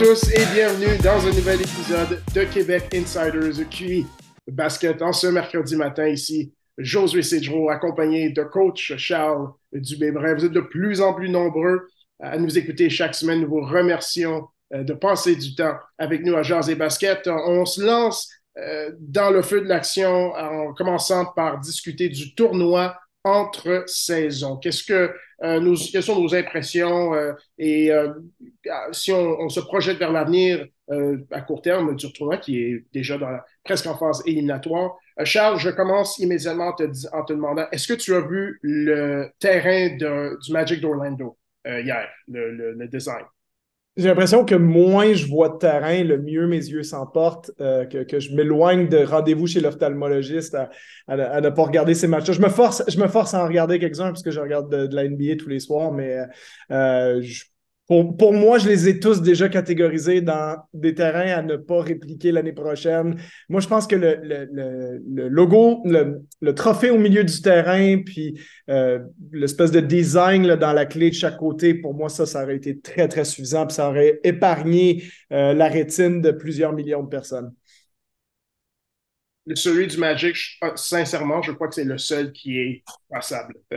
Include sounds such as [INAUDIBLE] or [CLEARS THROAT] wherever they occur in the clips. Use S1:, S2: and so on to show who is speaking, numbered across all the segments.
S1: tous et bienvenue dans un nouvel épisode de Québec Insiders QI Basket en ce mercredi matin ici. Josué Cedro, accompagné de coach Charles Dubébrin. Vous êtes de plus en plus nombreux à nous écouter chaque semaine. Nous vous remercions euh, de passer du temps avec nous à Jazz et Basket. On se lance euh, dans le feu de l'action en commençant par discuter du tournoi entre saisons. Qu'est-ce que euh, nos, quelles sont nos impressions et si on, se projette vers l'avenir à court terme du tournoi qui est déjà dans presque en phase éliminatoire. Charles, je commence immédiatement en te, en te demandant est-ce que tu as vu le terrain de, du Magic d'Orlando hier, le, le design?
S2: J'ai l'impression que moins je vois de terrain, le mieux mes yeux s'emportent, euh, que, je m'éloigne de rendez-vous chez l'ophtalmologiste à, ne pas regarder ces matchs-là. Je me force, je me force à en regarder quelques-uns parce que je regarde de, la NBA tous les soirs, mais euh, je pour, moi, je les ai tous déjà catégorisés dans des terrains à ne pas répliquer l'année prochaine. Moi, je pense que le, logo, le, trophée au milieu du terrain, puis euh, l'espèce de design dans la clé de chaque côté, pour moi, ça, ça aurait été très, très suffisant, puis ça aurait épargné euh, la rétine de plusieurs millions de personnes
S1: celui du Magic, sincèrement, je crois que c'est le seul qui est passable. [LAUGHS]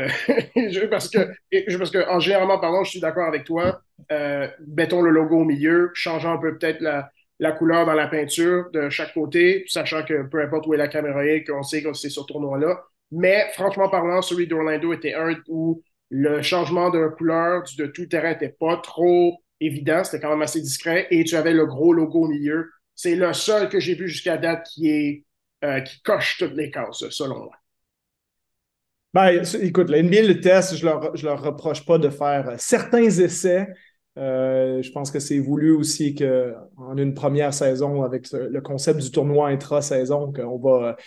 S1: Parce que, parce que, en généralement parlant, je suis d'accord avec toi. Euh, mettons le logo au milieu, changeant un peu peut-être la, la, couleur dans la peinture de chaque côté, sachant que peu importe où est la caméra, qu'on sait que c'est ce tournoi-là. Mais franchement parlant, celui d'Orlando était un où le changement de couleur de tout terrain n'était pas trop évident, c'était quand même assez discret, et tu avais le gros logo au milieu. C'est le seul que j'ai vu jusqu'à date qui est euh, qui coche toutes les cases, selon moi.
S2: Ben, écoute, la NBA le test, je leur, je leur reproche pas de faire euh, certains essais. Euh, je pense que c'est voulu aussi qu'en une première saison, avec le concept du tournoi intra-saison, qu'on va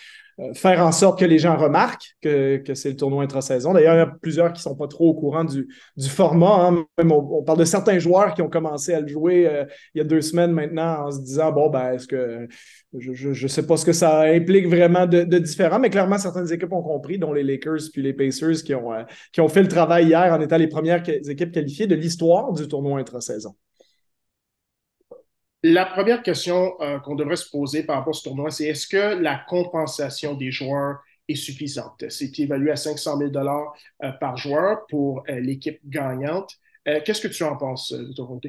S2: faire en sorte que les gens remarquent que, que c'est le tournoi intra-saison. D'ailleurs, il y a plusieurs qui ne sont pas trop au courant du, du format. Hein. On, parle de certains joueurs qui ont commencé à le jouer euh, il y a deux semaines maintenant en se disant bon, ben, est-ce que je ne sais pas ce que ça implique vraiment de, de, différent, mais clairement, certaines équipes ont compris, dont les Lakers puis les Pacers qui ont, euh, qui ont fait le travail hier en étant les premières équipes qualifiées de l'histoire du tournoi intra-saison.
S1: La première question euh, qu'on devrait se poser par rapport à ce tournoi, c'est est-ce que la compensation des joueurs est suffisante? C'est évalué à 500 000 dollars euh, par joueur pour euh, l'équipe gagnante. Qu'est-ce que tu en penses de ton côté?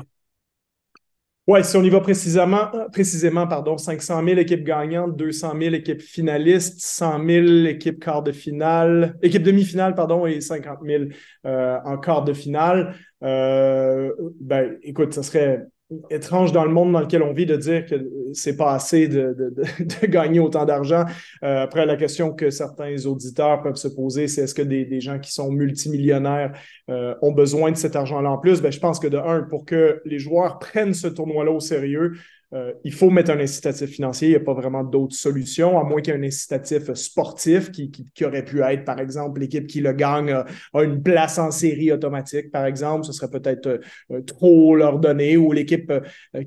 S2: Oui, si on y va précisément, pardon, 500 000 équipes gagnantes, 200 000 équipes finalistes, 100 000 équipes quart de finale, équipes demi-finale, pardon, et 50 000 en quart de finale. ben, écoute, ça serait étrange dans le monde dans lequel on vit de dire que c'est pas assez de, [LAUGHS] de, gagner autant d'argent. Euh, après, la question que certains auditeurs peuvent se poser, c'est est-ce que des, des, gens qui sont multimillionnaires euh, ont besoin de cet argent-là en plus? Ben, je pense que de un, pour que les joueurs prennent ce tournoi-là au sérieux, euh, il faut mettre un incitatif financier. Il n'y a pas vraiment d'autres solutions, à moins qu'il y ait un incitatif sportif qui, qui, aurait pu être, par exemple, l'équipe qui le gagne a, une place en série automatique, par exemple. Ce serait peut-être euh, euh, trop leur donner, ou l'équipe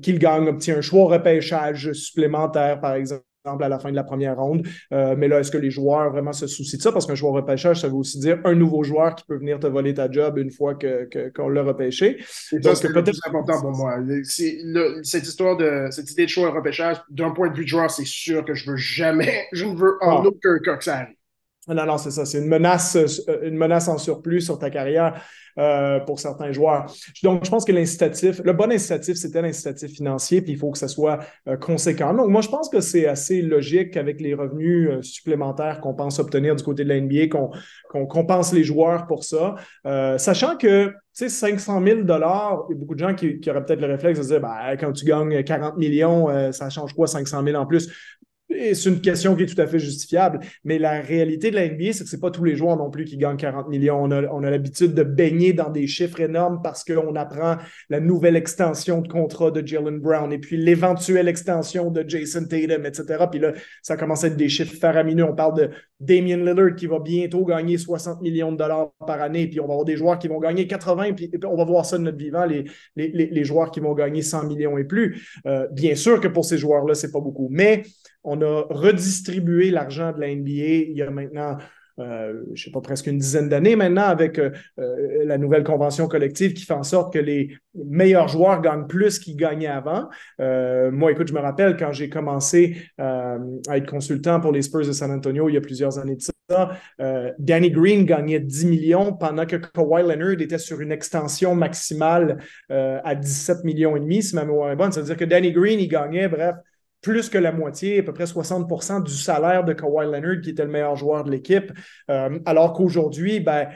S2: qui le gagne obtient un choix repêchage supplémentaire, par exemple, à la fin de la première ronde. Euh, mais là, est-ce que les joueurs vraiment se soucient de ça? Parce qu'un joueur repêchage, ça veut aussi dire un nouveau joueur qui peut venir te voler ta job une fois qu'on que, l'a repêché.
S1: Donc, c'est peut-être important pour moi. cette histoire de cette idée de choix repêchage, d'un point de vue de joueur, c'est sûr que je veux jamais, [LAUGHS] je ne veux en ah. aucun cas que ça arrive.
S2: Non, non, c'est ça. C'est une menace, euh, une menace en surplus sur ta carrière euh, pour certains joueurs. Donc, je pense que l'incitatif, le bon incitatif, c'était l'incitatif financier, puis il faut que ça soit euh, conséquent. Donc, moi, je pense que c'est assez logique avec les revenus supplémentaires qu'on pense obtenir du côté de la NBA, qu'on compense les joueurs pour ça. sachant que, tu sais, 500 000 il y a beaucoup de gens qui, auraient peut-être le réflexe de dire, ben, quand tu gagnes 40 millions, ça change quoi 500 000 en plus? C'est une question qui est tout à fait justifiable, mais la réalité de la NBA, c'est que ce n'est pas tous les joueurs non plus qui gagnent 40 millions. On a, l'habitude de baigner dans des chiffres énormes parce qu'on apprend la nouvelle extension de contrat de Jalen Brown et puis l'éventuelle extension de Jason Tatum, etc. Puis là, ça commence à être des chiffres faramineux. On parle de Damian Lillard qui va bientôt gagner 60 millions de dollars par année, puis on va avoir des joueurs qui vont gagner 80, puis on va voir ça de notre vivant, les, les, joueurs qui vont gagner 100 millions et plus. Euh, bien sûr que pour ces joueurs-là, c'est pas beaucoup, mais on a redistribué l'argent de la NBA il y a maintenant euh, je sais pas, presque une dizaine d'années maintenant avec euh, euh, la nouvelle convention collective qui fait en sorte que les meilleurs joueurs gagnent plus qu'ils gagnaient avant. moi, écoute, je me rappelle quand j'ai commencé à être consultant pour les Spurs de San Antonio il y a plusieurs années de ça, Danny Green gagnait 10 millions pendant que Kawhi Leonard était sur une extension maximale à 17 millions et demi, si ma mémoire est bonne. Ça veut dire que Danny Green, il gagnait, bref, plus que la moitié, à peu près 60% du salaire de Kawhi Leonard, qui était le meilleur joueur de l'équipe. Euh, alors qu'aujourd'hui, ben,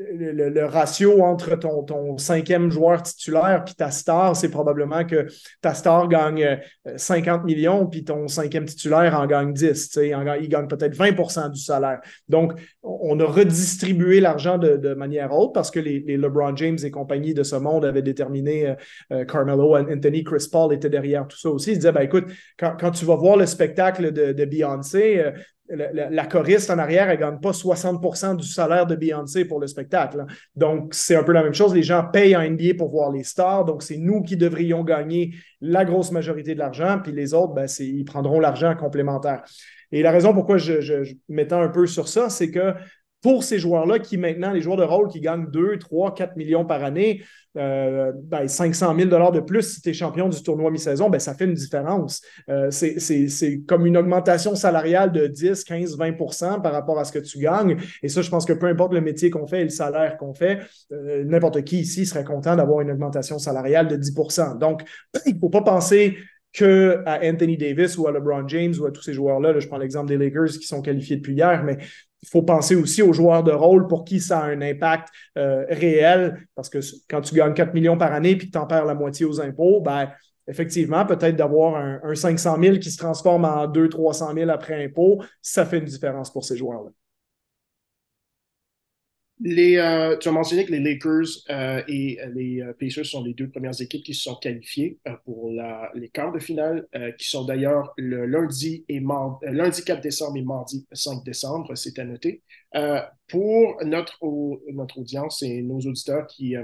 S2: le, ratio entre ton, ton, cinquième joueur titulaire puis ta star, c'est probablement que ta star gagne 50 euh, millions puis ton cinquième titulaire en gagne 10. il gagne peut-être 20% du salaire. Donc, on a redistribué l'argent de, manière haute parce que les, LeBron James et compagnie de ce monde avaient déterminé euh, euh, Carmelo, Anthony, Chris Paul étaient derrière tout ça aussi. Ils disaient, ben, écoute, quand, tu vas voir le spectacle de, de Beyoncé, la, choriste en arrière, elle ne gagne pas 60% du salaire de Beyoncé pour le spectacle. Donc, c'est un peu la même chose. Les gens payent en NBA pour voir les stars. Donc, c'est nous qui devrions gagner la grosse majorité de l'argent. Puis les autres, ben, ils prendront l'argent complémentaire. Et la raison pourquoi je, je, je m'étends un peu sur ça, c'est que pour ces joueurs-là qui maintenant, les joueurs de rôle qui gagnent 2, 3, 4 millions par année, euh, ben 500 000 de plus si tu es champion du tournoi mi-saison, ben ça fait une différence. Euh, c'est comme une augmentation salariale de 10, 15, 20% par rapport à ce que tu gagnes. Et ça, je pense que peu importe le métier qu'on fait et le salaire qu'on fait, euh, n'importe qui ici serait content d'avoir une augmentation salariale de 10% Donc, [CLEARS THROAT] il ne faut pas penser que à Anthony Davis ou à LeBron James ou à tous ces joueurs-là. Là, je prends l'exemple des Lakers qui sont qualifiés depuis hier, mais il faut penser aussi aux joueurs de rôle pour qui ça a un impact euh, réel, parce que quand tu gagnes 4 millions par année et que tu en perds la moitié aux impôts, ben, effectivement, peut-être d'avoir un, un, 500 000 qui se transforme en 200-300 000 après impôt, ça fait une différence pour ces joueurs-là.
S1: Les, euh, tu as mentionné que les Lakers euh, et les euh, Pacers sont les deux premières équipes qui se sont qualifiées pour la, les quarts de finale, qui sont d'ailleurs le lundi et mardi, lundi 4 décembre et mardi 5 décembre, c'est à noter. pour notre, notre audience et nos auditeurs qui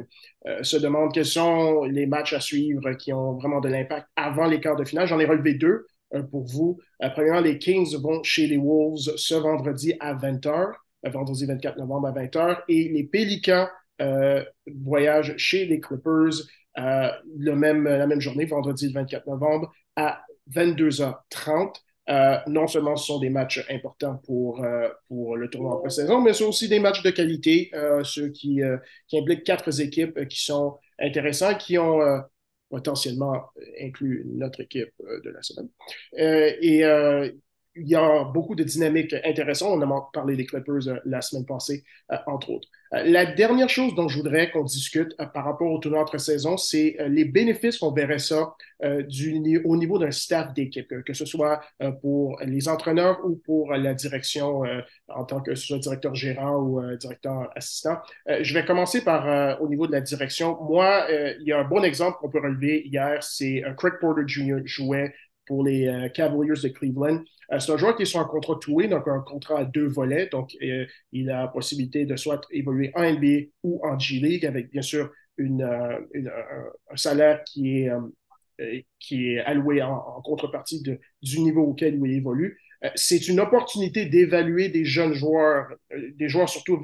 S1: se demandent quels sont les matchs à suivre qui ont vraiment de l'impact avant les quarts de finale, j'en ai relevé deux pour vous. premièrement, les Kings vont chez les Wolves ce vendredi à 20h vendredi 24 novembre à 20h. Et les Pélicans euh, voyagent chez les Clippers euh, le même, la même journée, vendredi 24 novembre, à 22h30. Euh, non seulement ce sont des matchs importants pour, pour le tournoi en saison mais ce sont aussi des matchs de qualité, ceux qui, qui impliquent quatre équipes qui sont intéressants, qui ont potentiellement inclus notre équipe de la semaine. et il y a beaucoup de dynamiques intéressantes. On a parlé des Clippers euh, la semaine passée, euh, entre autres. Euh, la dernière chose dont je voudrais qu'on discute par rapport au tournoi entre saisons, c'est les bénéfices qu'on verrait ça au niveau d'un staff d'équipe, que, ce soit pour les entraîneurs ou pour la direction en tant que directeur gérant ou directeur assistant. je vais commencer par au niveau de la direction. Moi, il y a un bon exemple qu'on peut relever hier, c'est Craig Porter Jr. jouait pour les Cavaliers de Cleveland. Euh, c'est un joueur qui est sur un contrat toué, donc un contrat à deux volets. Donc, euh, il a la possibilité de soit évoluer en NBA ou en G-League avec, bien sûr, une, euh, un salaire qui est, qui est alloué en, contrepartie du niveau auquel il évolue. c'est une opportunité d'évaluer des jeunes joueurs, des joueurs surtout,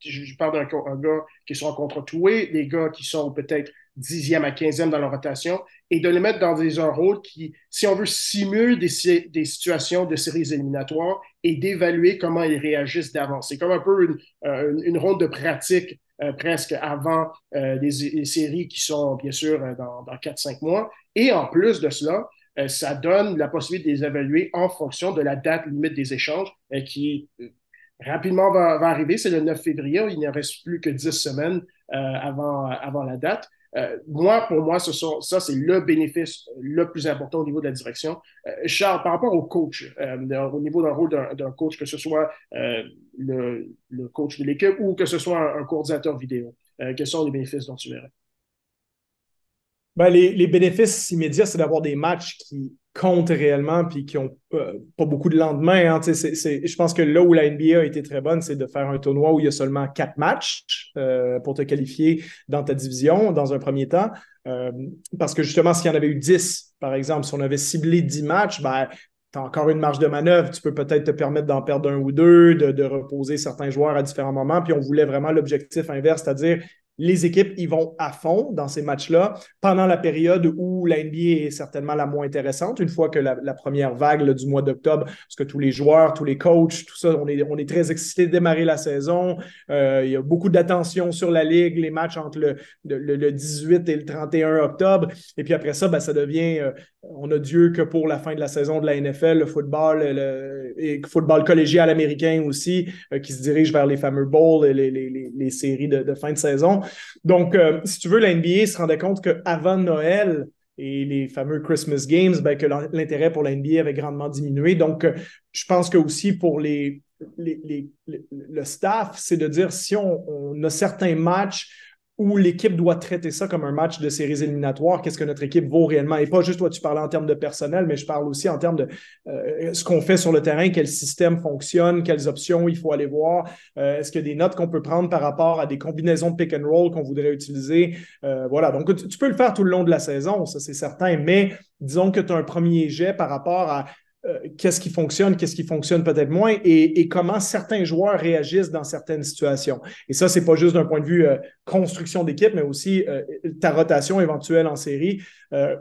S1: je parle d'un gars qui sur un contrat toué, des gars qui sont peut-être dixième à quinzième dans la rotation et de les mettre dans des, un rôle qui, si on veut, simule des, des situations de séries éliminatoires et d'évaluer comment ils réagissent d'avance. C'est comme un peu une, euh, une, ronde de pratique euh, presque avant euh, les, séries qui sont, bien sûr, dans, dans 4-5 mois. Et en plus de cela, ça donne la possibilité de les évaluer en fonction de la date limite des échanges qui rapidement va, va arriver. C'est le 9 février. Il ne reste plus que 10 semaines avant, avant la date. Euh, moi, pour moi, ça, c'est le bénéfice le plus important au niveau de la direction. Euh, Charles, par rapport au coach, euh, au niveau d'un rôle d'un coach, que ce soit le, le, coach de l'équipe ou que ce soit un, coordinateur vidéo, quels sont les bénéfices dont tu verrais?
S2: Ben, les, les, bénéfices immédiats, c'est d'avoir des matchs qui comptent réellement puis qui n'ont pas beaucoup de lendemain. Hein. je pense que là où la NBA a été très bonne, c'est de faire un tournoi où il y a seulement quatre matchs euh, pour te qualifier dans ta division dans un premier temps. Euh, parce que justement, s'il y en avait eu 10, par exemple, si on avait ciblé 10 matchs, ben, tu as encore une marge de manœuvre. Tu peux peut-être te permettre d'en perdre un ou deux, de, de, reposer certains joueurs à différents moments. Puis on voulait vraiment l'objectif inverse, c'est-à-dire les équipes ils vont à fond dans ces matchs-là pendant la période où la NBA est certainement la moins intéressante. Une fois que la, première vague du mois d'octobre, parce que tous les joueurs, tous les coachs, tout ça, on est, on est très excités de démarrer la saison. Euh, il y a beaucoup d'attention sur la Ligue, les matchs entre le, le, 18 et le 31 octobre. Et puis après ça, ben, ça devient, euh, on a Dieu que pour la fin de la saison de la NFL, le football, le, football collégial américain aussi, euh, qui se dirige vers les fameux bowls les, les, les séries de fin de saison. Donc, euh, si tu veux, la NBA se rendait compte qu'avant Noël et les fameux Christmas Games, ben, que l'intérêt pour la NBA avait grandement diminué. Donc, euh, je pense que aussi pour les, le staff, c'est de dire si on a certains matchs où l'équipe doit traiter ça comme un match de séries éliminatoires, qu'est-ce que notre équipe vaut réellement? Et pas juste, toi, tu parles en termes de personnel, mais je parle aussi en termes de euh, ce qu'on fait sur le terrain, quel système fonctionne, quelles options il faut aller voir. Euh, est-ce qu'il y a des notes qu'on peut prendre par rapport à des combinaisons de pick and roll qu'on voudrait utiliser? Euh, voilà, donc tu, peux le faire tout le long de la saison, ça c'est certain, mais disons que tu as un premier jet par rapport à euh, qu'est-ce qui fonctionne, qu'est-ce qui fonctionne peut-être moins et, comment certains joueurs réagissent dans certaines situations. Et ça, c'est pas juste d'un point de vue euh, construction d'équipe, mais aussi euh, ta rotation éventuelle en série.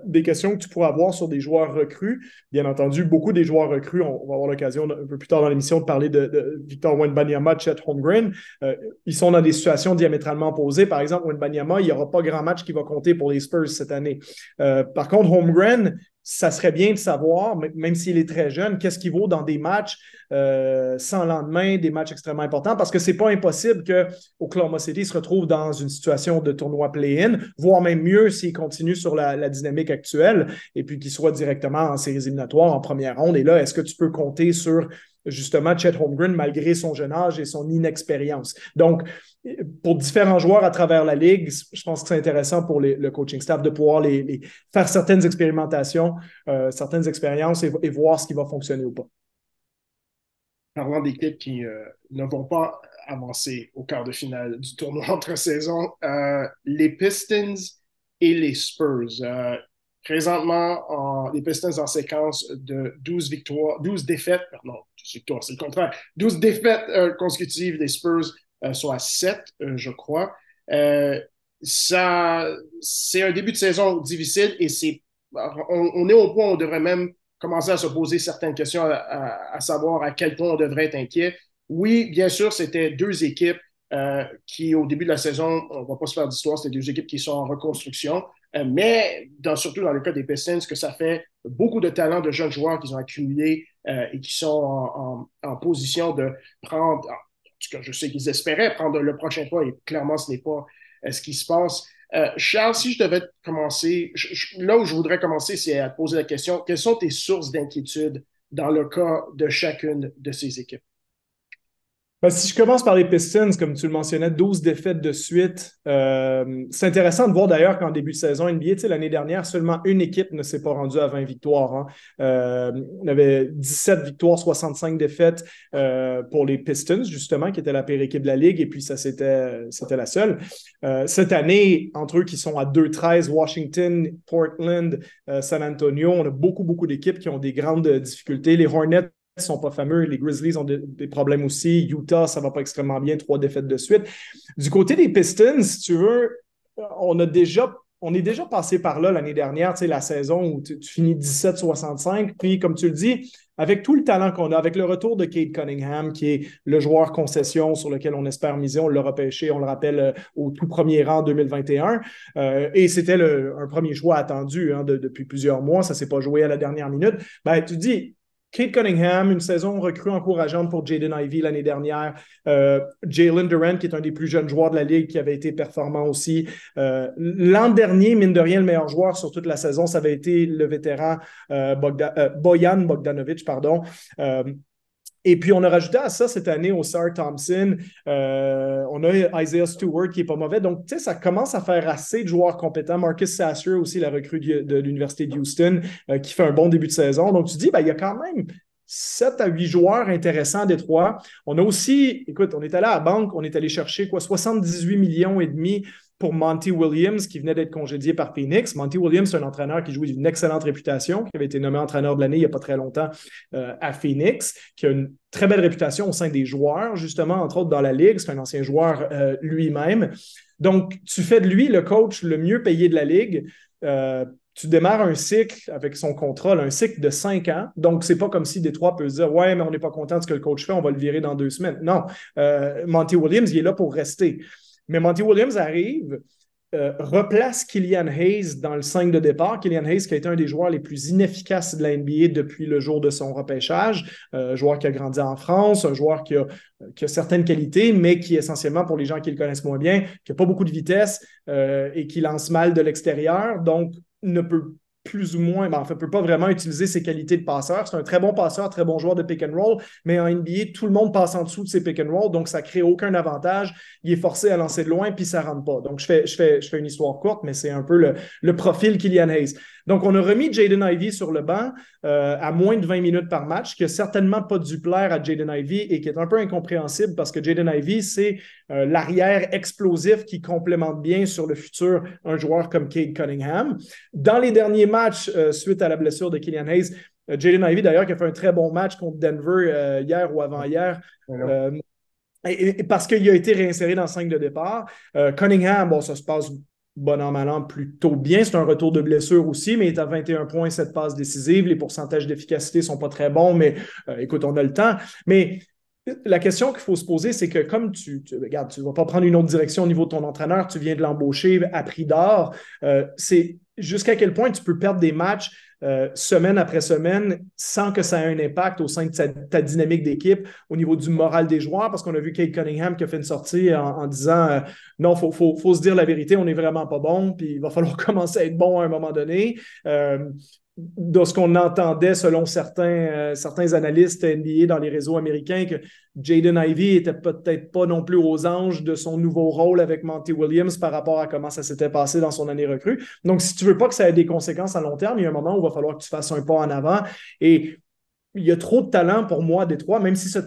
S2: des questions que tu pourras avoir sur des joueurs recrues. Bien entendu, beaucoup des joueurs recrues, on, va avoir l'occasion un peu plus tard dans l'émission de parler de, Victor Wenbanyama, Chet Holmgren. ils sont dans des situations diamétralement opposées. Par exemple, Wenbanyama, il n'y aura pas grand match qui va compter pour les Spurs cette année. par contre, Holmgren, ça serait bien de savoir, même s'il est très jeune, qu'est-ce qu'il vaut dans des matchs euh, sans lendemain, des matchs extrêmement importants, parce que c'est pas impossible que Oklahoma City se retrouve dans une situation de tournoi play-in, voire même mieux s'il continue sur la, dynamique actuelle, et puis qu'il soit directement en séries éliminatoires en première ronde. Et là, est-ce que tu peux compter sur justement Chet Holmgren malgré son jeune âge et son inexpérience? Donc, pour différents joueurs à travers la ligue, je pense que c'est intéressant pour le coaching staff de pouvoir les, faire certaines expérimentations, euh, certaines expériences et, voir ce qui va fonctionner ou pas.
S1: Parlant d'équipes qui euh, ne vont pas avancer au quart de finale du tournoi [LAUGHS] entre saisons, euh, les Pistons et les Spurs. Présentement, les Pistons en séquence de 12 victoires, 12 défaites, pardon, victoires, c'est le contraire, 12 défaites consécutives des Spurs euh, soit 7, euh, je crois. Euh, ça, c'est un début de saison difficile et c'est, on, est au point où on devrait même commencer à se poser certaines questions, à, savoir à quel point on devrait être inquiet. Oui, bien sûr, c'était deux équipes qui, au début de la saison, on ne va pas se faire d'histoire, c'était deux équipes qui sont en reconstruction. Mais dans, surtout dans le cas des Pistons, que ça fait beaucoup de talents de jeunes joueurs qu'ils ont accumulés et qui sont en, en, position de prendre, je sais qu'ils espéraient prendre le prochain pas et clairement, ce n'est pas euh, ce qui se passe. Euh, Charles, si je devais commencer, là où je voudrais commencer, c'est à te poser la question, quelles sont tes sources d'inquiétude dans le cas de chacune de ces équipes?
S2: Ben, si je commence par les Pistons, comme tu le mentionnais, 12 défaites de suite. Euh, c'est intéressant de voir d'ailleurs qu'en début de saison NBA, l'année dernière, seulement une équipe ne s'est pas rendue à 20 victoires. Hein. Euh, on avait 17 victoires, 65 défaites euh, pour les Pistons, justement, qui était la pire équipe de la Ligue, et puis ça, c'était, c'était la seule. cette année, entre eux qui sont à 2-13, Washington, Portland, San Antonio, on a beaucoup, beaucoup d'équipes qui ont des grandes difficultés. Les Hornets ne sont pas fameux. Les Grizzlies ont des problèmes aussi. Utah, ça va pas extrêmement bien, trois défaites de suite. Du côté des Pistons, si tu veux, on a déjà on est déjà passé par là l'année dernière, tu sais, la saison où tu, finis 17-65. Puis, comme tu le dis, avec tout le talent qu'on a, avec le retour de Kate Cunningham, qui est le joueur concession sur lequel on espère miser, on l'a repêché, on le rappelle, euh, au tout premier rang en 2021. Euh, et c'était un premier choix attendu hein, depuis plusieurs mois. Ça ne s'est pas joué à la dernière minute. Ben, tu dis, Kate Cunningham, une saison recrue encourageante pour Jaden Ivey l'année dernière. Euh, Jalen Durant, qui est un des plus jeunes joueurs de la Ligue, qui avait été performant aussi. Euh, l'an dernier, mine de rien, le meilleur joueur sur toute la saison, ça avait été le vétéran euh, Boyan Bogdanovic. Pardon. Et puis, on a rajouté à ça cette année au Sar Thompson. Euh, on a Isaiah Stewart qui n'est pas mauvais. Donc, tu sais, ça commence à faire assez de joueurs compétents. Marcus Sasser aussi, la recrue de, l'Université de Houston, euh, qui fait un bon début de saison. Donc, tu dis, ben, il y a quand même 7 à 8 joueurs intéressants des trois. On a aussi, écoute, on est allé à la banque, on est allé chercher quoi, 78 millions et demi pour Monty Williams, qui venait d'être congédié par Phoenix. Monty Williams, c'est un entraîneur qui joue d'une excellente réputation, qui avait été nommé entraîneur de l'année il n'y a pas très longtemps euh, à Phoenix, qui a une très belle réputation au sein des joueurs, justement, entre autres dans la Ligue. C'est un ancien joueur euh, lui-même. Donc, tu fais de lui le coach le mieux payé de la Ligue. Euh, tu démarres un cycle avec son contrôle, un cycle de cinq ans. Donc, c'est pas comme si Détroit peut se dire Ouais, mais on n'est pas content de ce que le coach fait, on va le virer dans deux semaines. Non. Monty Williams, il est là pour rester. Mais Monty Williams arrive, euh, replace Killian Hayes dans le 5 de départ. Killian Hayes qui a été un des joueurs les plus inefficaces de la NBA depuis le jour de son repêchage. un euh, joueur qui a grandi en France, un joueur qui a, certaines qualités, mais qui essentiellement, pour les gens qui le connaissent moins bien, qui n'a pas beaucoup de vitesse euh, et qui lance mal de l'extérieur, donc ne peut plus ou moins, ben, en fait, ne peut pas vraiment utiliser ses qualités de passeur. C'est un très bon passeur, très bon joueur de pick and roll, mais en NBA, tout le monde passe en dessous de ses pick and roll, donc ça crée aucun avantage. Il est forcé à lancer de loin, puis ça ne rentre pas. Donc, je fais une histoire courte, mais c'est un peu le, le profil Kylian Hayes. Donc, on a remis Jaden Ivey sur le banc euh, à moins de 20 minutes par match, qui n'a certainement pas dû plaire à Jaden Ivey et qui est un peu incompréhensible parce que Jaden Ivey, c'est euh, l'arrière explosif qui complémente bien sur le futur un joueur comme Cade Cunningham. Dans les derniers matchs, euh, suite à la blessure de Killian Hayes, Jaden Ivey, d'ailleurs, qui a fait un très bon match contre Denver hier ou avant-hier. Et, parce qu'il a été réinséré dans le 5 de départ. Cunningham, bon, ça se passe bon an, mal an, plutôt bien. C'est un retour de blessure aussi, mais il est à 21 points, cette passe décisive. Les pourcentages d'efficacité sont pas très bons, mais euh, écoute, on a le temps. Mais la question qu'il faut se poser, c'est que comme tu, tu regarde, tu ne vas pas prendre une autre direction au niveau de ton entraîneur, tu viens de l'embaucher à prix d'or, euh, c'est jusqu'à quel point tu peux perdre des matchs euh, semaine après semaine sans que ça ait un impact au sein de ta, dynamique d'équipe, au niveau du moral des joueurs, parce qu'on a vu Kate Cunningham qui a fait une sortie en, disant euh, non, il faut, se dire la vérité, on n'est vraiment pas bon, puis il va falloir [LAUGHS] commencer à être bon à un moment donné. Euh, de ce qu'on entendait selon certains, euh, analystes NBA dans les réseaux américains, que Jaden Ivey était peut-être pas non plus aux anges de son nouveau rôle avec Monty Williams par rapport à comment ça s'était passé dans son année recrue. Donc, si tu veux pas que ça ait des conséquences à long terme, il y a un moment où il va falloir que tu fasses un pas en avant. Et il y a trop de talent pour moi à Détroit, même si ce,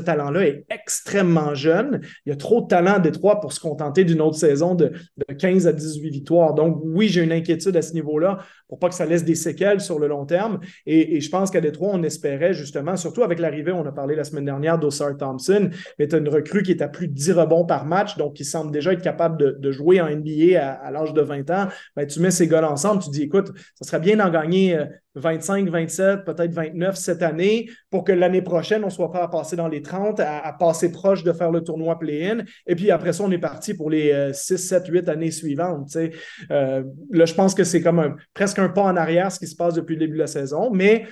S2: talent-là est extrêmement jeune. Il y a trop de talent à Détroit pour se contenter d'une autre saison de, 15 à 18 victoires. Donc, oui, j'ai une inquiétude à ce niveau-là pour pas que ça laisse des séquelles sur le long terme. Et, je pense qu'à Détroit, on espérait justement, surtout avec l'arrivée, on a parlé la semaine dernière d'Ossar Thompson, mais tu as une recrue qui est à plus de 10 rebonds par match, donc qui semble déjà être capable de, jouer en NBA à, l'âge de 20 ans. Ben, tu mets ces gars ensemble, tu dis, écoute, ça serait bien d'en gagner 25, euh, 27, peut-être 29 cette année pour que l'année prochaine, on soit pas à passer dans les 30, à, passer proche de faire le tournoi play-in. Et puis après ça, on est parti pour les 6, 7, 8 années suivantes. Euh, là, je pense que c'est comme un, presque un pas en arrière ce qui se passe depuis le début de la saison, mais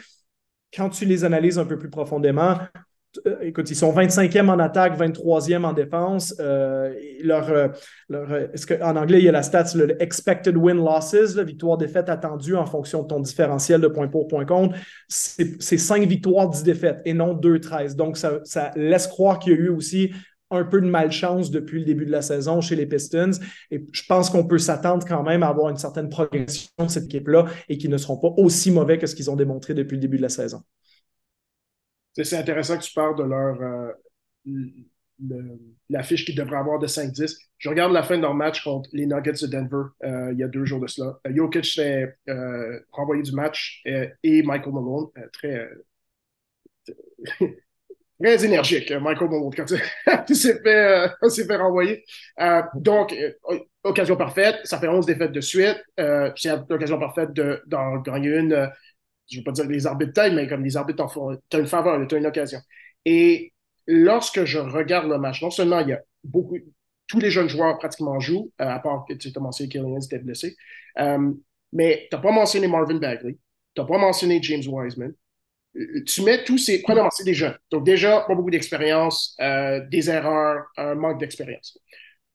S2: quand tu les analyses un peu plus profondément, écoute, ils sont 25e en attaque, 23e en défense. Euh, euh, en anglais, il y a la stat, le expected win losses, la victoire-défaite attendue en fonction de ton différentiel de points pour, points contre. C'est 5 victoires, 10 défaites et non 2-13. Donc, ça, ça laisse croire qu'il y a eu aussi un peu de malchance depuis le début de la saison chez les Pistons. Et je pense qu'on peut s'attendre quand même à avoir une certaine progression de cette équipe-là et qu'ils ne seront pas aussi mauvais que ce qu'ils ont démontré depuis le début de la saison.
S1: C'est intéressant que tu parles de leur euh, l'affiche qu'ils devraient avoir de 5-10. Je regarde la fin de leur match contre les Nuggets de Denver euh, il y a deux jours de cela. Euh, Jokic s'est renvoyé du match et Michael Malone, très [LAUGHS] très énergique, euh, Michael Malone, quand il [LAUGHS] s'est fait, euh, [LAUGHS] fait renvoyer. Euh, donc, occasion parfaite, ça fait 11 défaites de suite. c'est l'occasion parfaite d'en gagner une, je ne veux pas dire les arbitres taille, mais comme les arbitres tu as une faveur, tu as une occasion. Et lorsque je regarde le match, non seulement il y a beaucoup, tous les jeunes joueurs pratiquement jouent, à part que tu as mentionné Killian était blessé, mais tu n'as pas mentionné Marvin Bagley, tu n'as pas mentionné James Wiseman, tu mets tous ces. Premièrement, c'est des jeunes. Donc, déjà, pas beaucoup d'expérience, euh, des erreurs, un manque d'expérience.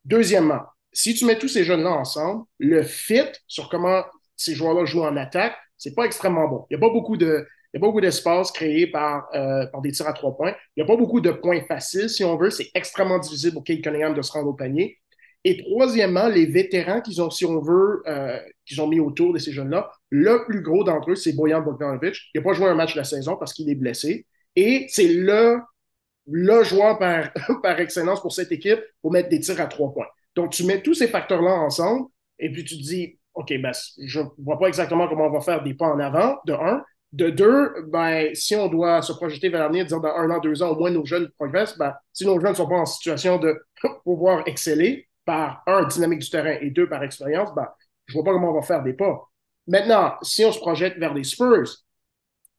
S1: Deuxièmement, si tu mets tous ces jeunes-là ensemble, le fit sur comment ces joueurs-là jouent en attaque, c'est pas extrêmement bon. Il n'y a pas beaucoup de. Il y a beaucoup d'espace créé par, euh, par des tirs à trois points. Il n'y a pas beaucoup de points faciles, si on veut. C'est extrêmement difficile pour Kate Cunningham de se rendre au panier. Et troisièmement, les vétérans qu'ils ont, si on veut, euh, qu'ils ont mis autour de ces jeunes-là, le plus gros d'entre eux, c'est Boyan Bogdanovic. Il n'a pas joué un match de la saison parce qu'il est blessé. Et c'est le, le joueur par, [LAUGHS] par excellence pour cette équipe pour mettre des tirs à trois points. Donc, tu mets tous ces facteurs-là ensemble et puis tu te dis, OK, ben, je ne vois pas exactement comment on va faire des pas en avant, de un. De deux, ben, si on doit se projeter vers l'avenir, dire dans un an, deux ans, au moins nos jeunes progressent, ben, si nos jeunes ne sont pas en situation de [LAUGHS] pouvoir exceller par, un, dynamique du terrain et deux, par expérience, ben, je ne vois pas comment on va faire des pas. Maintenant, si on se projette vers les Spurs,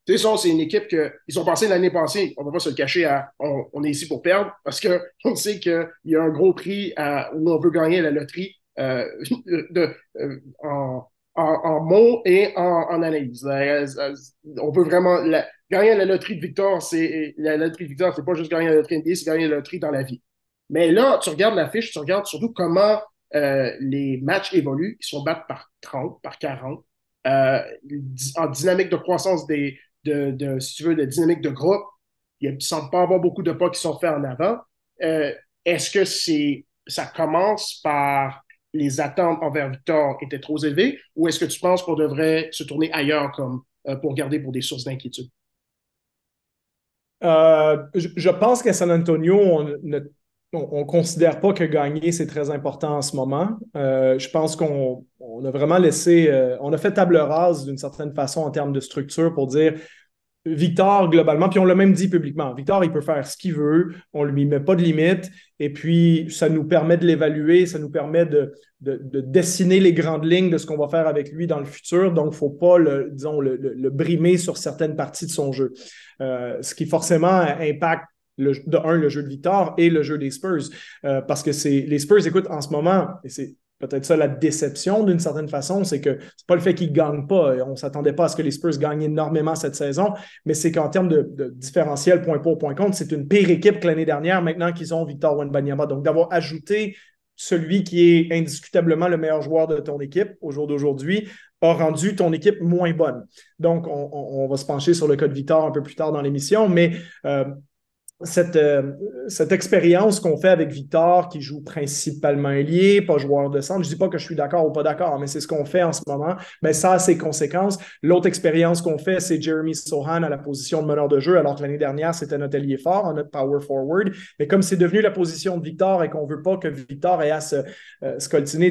S1: tu sais, c'est une équipe qu'ils ont passé l'année passée. On ne va pas se le cacher à on, est ici pour perdre parce qu'on [LAUGHS] sait qu'il y a un gros prix où on veut gagner la loterie de, euh, en, en, mots et en, analyse. Euh, on peut vraiment gagner la loterie de victoire, c'est la loterie de victoire, c'est pas juste gagner la loterie NBA, c'est gagner la loterie dans la vie. Mais là, tu regardes la fiche, tu regardes surtout comment les matchs évoluent. Ils sont battus par 30, par 40. en dynamique de croissance des, de, de, si tu veux, de dynamique de groupe, il ne semble pas avoir beaucoup de pas qui sont faits en avant. Est-ce que c'est ça commence par les attentes envers Victor étaient trop élevées ou est-ce que tu penses qu'on devrait se tourner ailleurs comme euh, pour garder pour des sources d'inquiétude?
S2: Euh, je, pense qu'à San Antonio, on ne considère pas que gagner, c'est très important en ce moment. Euh, je pense qu'on a vraiment laissé, on a fait table rase d'une certaine façon en termes de structure pour dire Victor, globalement, puis on l'a même dit publiquement, Victor, il peut faire ce qu'il veut, on ne lui met pas de limite, et puis ça nous permet de l'évaluer, ça nous permet de, dessiner les grandes lignes de ce qu'on va faire avec lui dans le futur, donc il ne faut pas le, disons, le, brimer sur certaines parties de son jeu. Euh, ce qui forcément impacte le, de un, le jeu de Victor et le jeu des Spurs. Euh, parce que c'est les Spurs, écoute, en ce moment, et c'est peut-être ça la déception d'une certaine façon, c'est que c'est pas le fait qu'ils ne gagnent pas. On ne s'attendait pas à ce que les Spurs gagnent énormément cette saison, mais c'est qu'en termes de, différentiel point pour point contre, c'est une pire équipe que l'année dernière maintenant qu'ils ont Victor Wenbanyama. Donc d'avoir ajouté celui qui est indiscutablement le meilleur joueur de ton équipe au jour d'aujourd'hui a rendu ton équipe moins bonne. Donc, on, va se pencher sur le cas de Victor un peu plus tard dans l'émission, mais euh, cette, euh, cette expérience qu'on fait avec Victor, qui joue principalement ailier, pas joueur de centre, je ne dis pas que je suis d'accord ou pas d'accord, mais c'est ce qu'on fait en ce moment, mais ça a ses conséquences. L'autre expérience qu'on fait, c'est Jeremy Sohan à la position de meneur de jeu, alors que l'année dernière, c'était notre allié fort, notre power forward. Mais comme c'est devenu la position de Victor et qu'on ne veut pas que Victor ait à se, euh,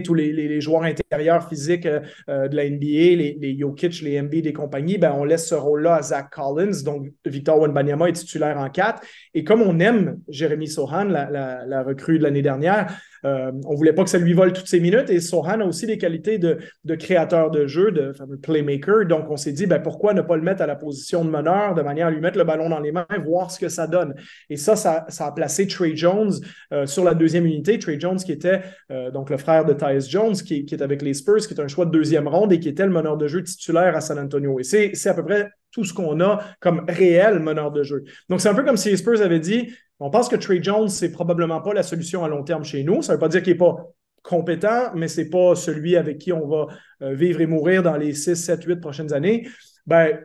S2: tous les, les, joueurs intérieurs physiques euh, de la NBA, les, les Jokic, les MB des compagnies, ben, on laisse ce rôle-là à Zach Collins. Donc, Victor Wenbanyama est titulaire en 4. Et comme on aime Jérémy Sohan, la, recrue de l'année dernière, euh, on ne voulait pas que ça lui vole toutes ses minutes. Et Sohan a aussi des qualités de, créateur de jeu, de playmaker. Donc, on s'est dit, ben, pourquoi ne pas le mettre à la position de meneur de manière à lui mettre le ballon dans les mains, voir ce que ça donne. Et ça, ça, a placé Trey Jones euh, sur la deuxième unité. Trey Jones, qui était euh, donc le frère de Tyus Jones, qui, qui, est avec les Spurs, qui est un choix de deuxième ronde et qui était le meneur de jeu titulaire à San Antonio. Et c'est à peu près tout ce qu'on a comme réel meneur de jeu. Donc, c'est un peu comme si Spurs avaient dit on pense que Trey Jones, c'est probablement pas la solution à long terme chez nous. Ça ne veut pas dire qu'il n'est pas compétent, mais ce n'est pas celui avec qui on va euh, vivre et mourir dans les 6, 7, 8 prochaines années. Ben,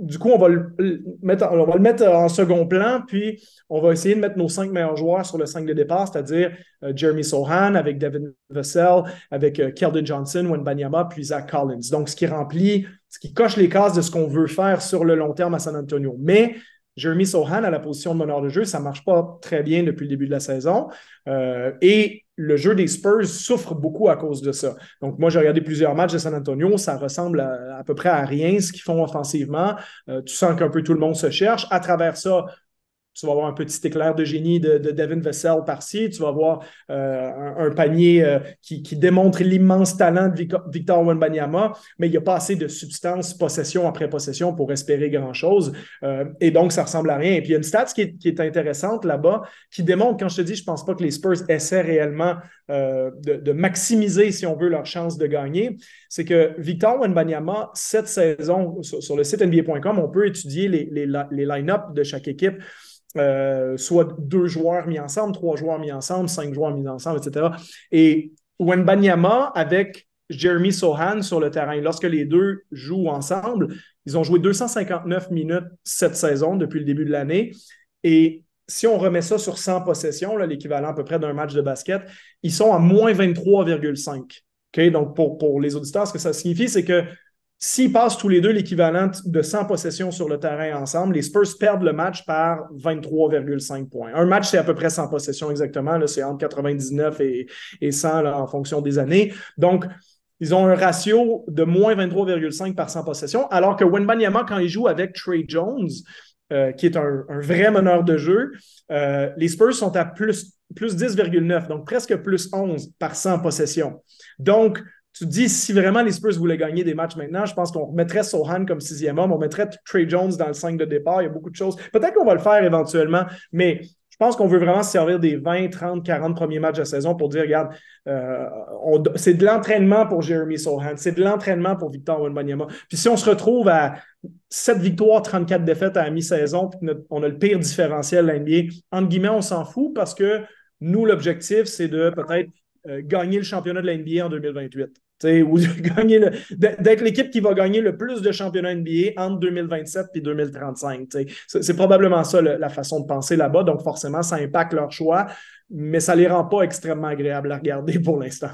S2: du coup, on va, le mettre, on va en second plan, puis on va essayer de mettre nos cinq meilleurs joueurs sur le 5 de départ, c'est-à-dire euh, Jeremy Sohan avec Devin Vassell, avec euh, Keldon Johnson, Wenbanyama, puis Zach Collins. Donc, ce qui remplit, ce qui coche les cases de ce qu'on veut faire sur le long terme à San Antonio. Mais Jeremy Sohan à la position de meneur de jeu, ça ne marche pas très bien depuis le début de la saison. Euh, et le jeu des Spurs souffre beaucoup à cause de ça. Donc, moi, j'ai regardé plusieurs matchs de San Antonio. Ça ressemble à, peu près à rien ce qu'ils font offensivement. Euh, tu sens qu'un peu tout le monde se cherche. À travers ça, tu vas avoir un petit éclair de génie de, Devin Vessel par-ci. Tu vas avoir euh, un, panier euh, qui, démontre l'immense talent de Victor Wenbanyama, mais il n'y a pas assez de substance possession après possession pour espérer grand-chose. Euh, et donc, ça ressemble à rien. Et puis, il y a une stat qui est, intéressante là-bas qui démontre, quand je te dis, je ne pense pas que les Spurs essaient réellement de, maximiser, si on veut, leur chance de gagner, c'est que Victor Wenbanyama, cette saison, sur, le site NBA.com, on peut étudier les, line-up de chaque équipe. Euh, soit deux joueurs mis ensemble, trois joueurs mis ensemble, cinq joueurs mis ensemble, etc. Et Wenbanyama avec Jeremy Sohan sur le terrain, lorsque les deux jouent ensemble, ils ont joué 259 minutes cette saison depuis le début de l'année. Et si on remet ça sur 100 possessions, l'équivalent à peu près d'un match de basket, ils sont à moins 23,5. Donc, pour, les auditeurs, ce que ça signifie, c'est que S'ils passent tous les deux l'équivalent de 100 possessions sur le terrain ensemble, les Spurs perdent le match par 23,5 points. Un match, c'est à peu près 100 possessions exactement. C'est entre 99 et, 100 en fonction des années. Donc, ils ont un ratio de moins 23,5 par 100 possessions, alors que Wenbanyama, quand il joue avec Trey Jones, euh, qui est un, vrai meneur de jeu, euh, les Spurs sont à plus, plus 10,9, donc presque plus 11 par 100 possessions. Donc, tu dis, si vraiment les Spurs voulaient gagner des matchs maintenant, je pense qu'on remettrait Sohan comme sixième homme, on mettrait Trey Jones dans le 5 de départ. Il y a beaucoup de choses. Peut-être qu'on va le faire éventuellement, mais pense qu'on veut vraiment se servir des 20, 30, 40 premiers matchs de saison pour dire, regarde, euh, c'est de l'entraînement pour Jeremy Sohan, c'est de l'entraînement pour Victor Wembanyama. Puis si on se retrouve à 7 victoires, 34 défaites à la mi-saison, puis on a le pire différentiel de l'NBA, entre guillemets, on s'en fout parce que nous, l'objectif, c'est de peut-être euh, gagner le championnat de l'NBA en 2028. Ou d'être l'équipe qui va gagner le plus de championnats NBA entre 2027 et 2035. C'est probablement ça la façon de penser là-bas. Donc, forcément, ça impacte leur choix, mais ça ne les rend pas extrêmement agréables à regarder pour l'instant.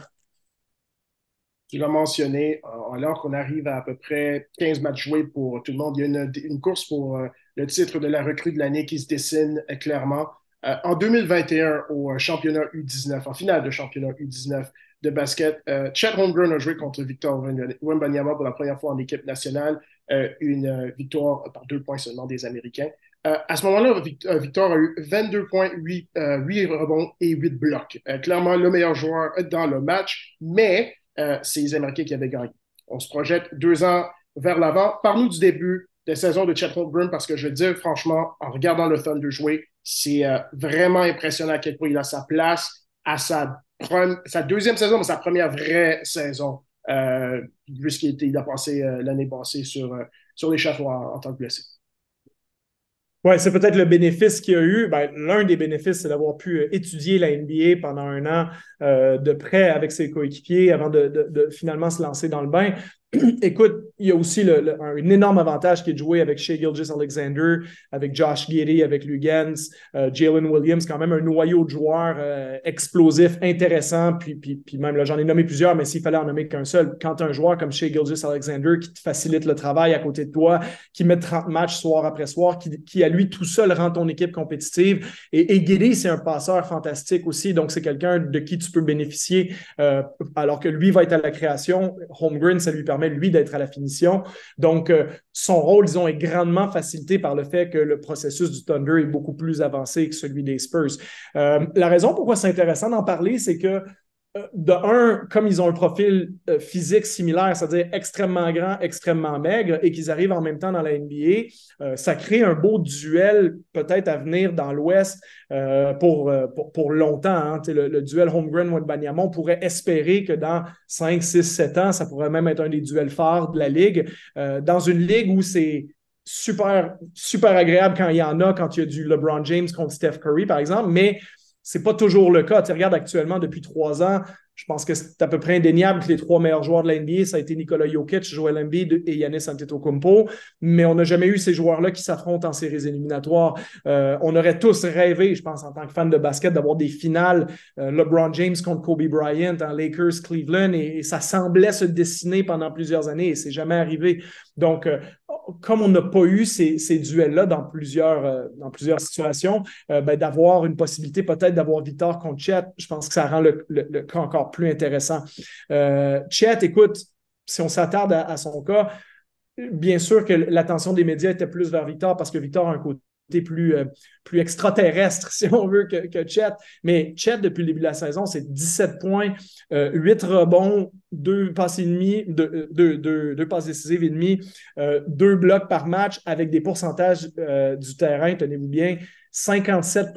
S1: Tu l'as mentionné, euh, alors qu'on arrive à à peu près 15 matchs joués pour tout le monde, il y a une, course pour euh, le titre de la recrue de l'année qui se dessine clairement. en 2021, au championnat U19, en finale de championnat U19, de basket. Euh, Chad Holmgren a joué contre Victor Wembanyama pour la première fois en équipe nationale, euh, une euh, victoire par deux points seulement des Américains. à ce moment-là, Victor a eu 22 points, 8, 8 rebonds et 8 blocs. clairement le meilleur joueur dans le match, mais c'est les Américains qui avaient gagné. On se projette deux ans vers l'avant. Parle-nous du début de saison de Chad Holmgren parce que je veux dire, franchement, en regardant le Thunder jouer, c'est vraiment impressionnant à quel point il a sa place à sa sa deuxième saison, mais sa première vraie saison, euh, puisqu'il a passé euh, l'année passée sur, euh, sur l'échafauds en, tant que blessé.
S2: Oui, c'est peut-être le bénéfice qu'il a eu. Ben, L'un des bénéfices, c'est d'avoir pu euh, étudier la NBA pendant un an de près avec ses coéquipiers avant de, finalement se lancer dans le bain. [CLEARS THROAT] Écoute, il y a aussi un, énorme avantage qui est de jouer avec Shea Gilgis Alexander, avec Josh Giddy, avec Lugans, euh, Jalen Williams, quand même un noyau de joueurs euh, explosifs, intéressants. Puis, puis, puis même, j'en ai nommé plusieurs, mais s'il fallait en nommer qu'un seul, quand un joueur comme Shea Gilgis Alexander qui te facilite le travail à côté de toi, qui met 30 matchs soir après soir, qui, à lui tout seul rend ton équipe compétitive. Et, et Giddy, c'est un passeur fantastique aussi, donc c'est quelqu'un de qui tu peux bénéficier euh, alors que lui va être à la création. Holmgren, ça lui permet lui, d'être à la finition. Donc, euh, son rôle, disons, est grandement facilité par le fait que le processus du Thunder est beaucoup plus avancé que celui des Spurs. Euh, la raison pourquoi c'est intéressant d'en parler, c'est que de un, comme ils ont un profil euh, physique similaire, c'est-à-dire extrêmement grand, extrêmement maigre, et qu'ils arrivent en même temps dans la NBA, euh, ça crée un beau duel peut-être à venir dans l'Ouest pour, pour, longtemps. Hein. Le, duel Holmgren Banyama, on pourrait espérer que dans 5, 6, 7 ans, ça pourrait même être un des duels phares de la Ligue. dans une ligue où c'est super, super agréable quand il y en a, quand il y a du LeBron James contre Steph Curry, par exemple, mais c'est pas toujours le cas. Tu regardes actuellement depuis trois ans, je pense que c'est à peu près indéniable que les trois meilleurs joueurs de l'NBA, ça a été Nikola Jokic, Joel Embiid et Yannis Antetokounmpo, mais on n'a jamais eu ces joueurs-là qui s'affrontent en séries éliminatoires. Euh, on aurait tous rêvé, je pense, en tant que fan de basket, d'avoir des finales euh, LeBron James contre Kobe Bryant en Lakers Cleveland et, ça semblait se dessiner pendant plusieurs années et c'est jamais arrivé. Donc, euh, comme on n'a pas eu ces, duels-là dans plusieurs, dans plusieurs situations, ben, d'avoir une possibilité peut-être d'avoir Victor contre Chet, je pense que ça rend le, cas encore plus intéressant. Euh, Chet, écoute, si on s'attarde à, son cas, bien sûr que l'attention des médias était plus vers Victor parce que Victor a un côté plus, euh, plus extraterrestre, [LAUGHS] si on veut, que, que Chet. Mais Chet, depuis le début de la saison, c'est 17 points, 8 euh, rebonds, 2 passes et demi, 2, passes décisives et demi, 2 blocs par match avec des pourcentages du terrain, tenez-vous bien, 57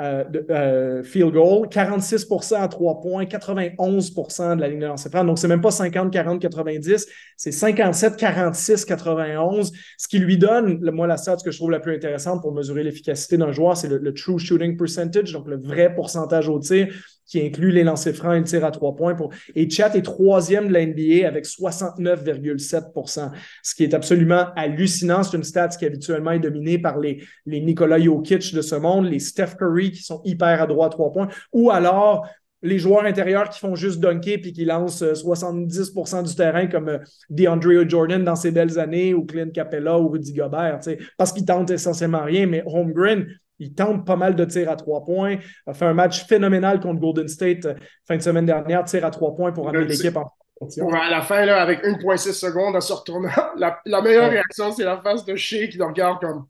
S2: euh, de, euh, field goal, 46 à 3 points, 91% de la ligne de lancer franc. Donc, c'est même pas 50, 40, 90, c'est 57, 46, 91. Ce qui lui donne, moi, la stat que je trouve la plus intéressante pour mesurer l'efficacité d'un joueur, c'est le, true shooting percentage, donc le vrai pourcentage au tir qui inclut les lancers francs et le tir à trois points. Pour... Et Chat est troisième de la NBA avec 69,7% ce qui est absolument hallucinant. C'est une stat qui habituellement est dominée par les, les Nikola Jokic de ce monde, les Steph Curry qui sont hyper à droit à trois points, ou alors les joueurs intérieurs qui font juste dunker puis qui lancent 70% du terrain comme DeAndre Jordan dans ses belles années ou Clint Capella ou Rudy Gobert, parce qu'ils tentent essentiellement rien. Mais Holmgren, il tente pas mal de tirs à trois points. Il a fait un match phénoménal contre Golden State fin de semaine dernière, tir à trois points pour amener l'équipe en
S1: pour à la fin, là, avec 1,6 secondes en se retournant, [LAUGHS] la, meilleure réaction, c'est la face de Shea qui le regarde comme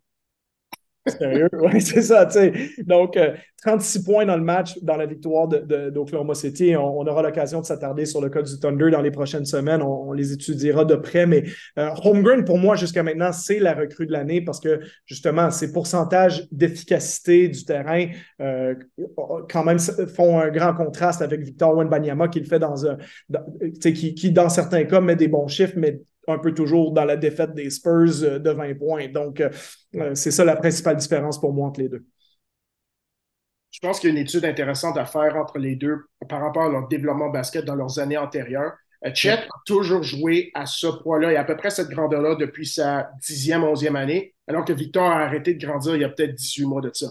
S2: Sérieux? [LAUGHS] Oui, c'est ça, tu sais. Donc, 36 euh, points dans le match, dans la victoire d'Oklahoma de, City. On, aura l'occasion de s'attarder sur le cas du Thunder dans les prochaines semaines. On, les étudiera de près. Mais euh, pour moi, jusqu'à maintenant, c'est la recrue de l'année parce que, justement, ses pourcentages d'efficacité du terrain, euh, quand même, font un grand contraste avec Victor Wenbanyama qui le fait dans un. qui, qui, dans certains cas, met des bons chiffres, mais un peu toujours dans la défaite des Spurs euh, de 20 points. Donc, euh, euh, c'est ça la principale différence pour moi entre les deux.
S1: Je pense qu'il y a une étude intéressante à faire entre les deux par rapport à leur développement basket dans leurs années antérieures. Chet a toujours joué à ce poids-là et à peu près cette grandeur-là depuis sa dixième, onzième année, alors que Victor a arrêté de grandir il y a peut-être 18 mois de ça.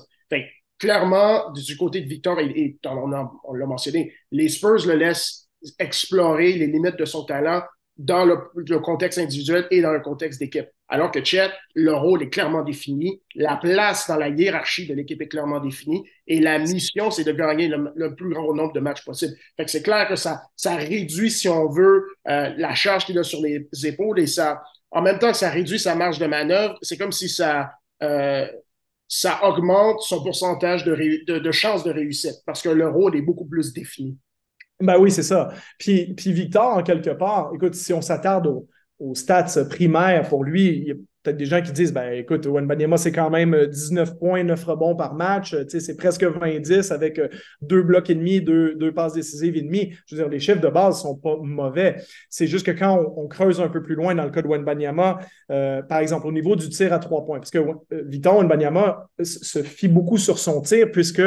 S1: clairement, du côté de Victor, et, on l'a mentionné, les Spurs le laissent explorer les limites de son talent dans le, contexte individuel et dans le contexte d'équipe. Alors que Chet, le rôle est clairement défini, la place dans la hiérarchie de l'équipe est clairement définie et la mission, c'est de gagner le, plus grand nombre de matchs possible. Fait que c'est clair que ça, réduit, si on veut, euh, la charge qu'il a sur les épaules et ça, en même temps que ça réduit sa marge de manœuvre, c'est comme si ça, euh, ça augmente son pourcentage de, de, de chance de réussite parce que le rôle est beaucoup plus défini.
S2: Ben oui, c'est ça. Puis, puis Victor, en quelque part, écoute, si on s'attarde aux, stats primaires pour lui, il y a peut-être des gens qui disent ben écoute, Banyama, c'est quand même 19 points, 9 rebonds par match. C'est presque 20-10 avec euh, deux blocs et demi, deux, deux passes décisives et demi. Je veux dire, les chiffres de base sont pas mauvais. C'est juste que quand on, creuse un peu plus loin dans le cas de Wenbanyama, euh, par exemple, au niveau du tir à trois points, parce que euh, Victor Wenbanyama se fie beaucoup sur son tir, puisque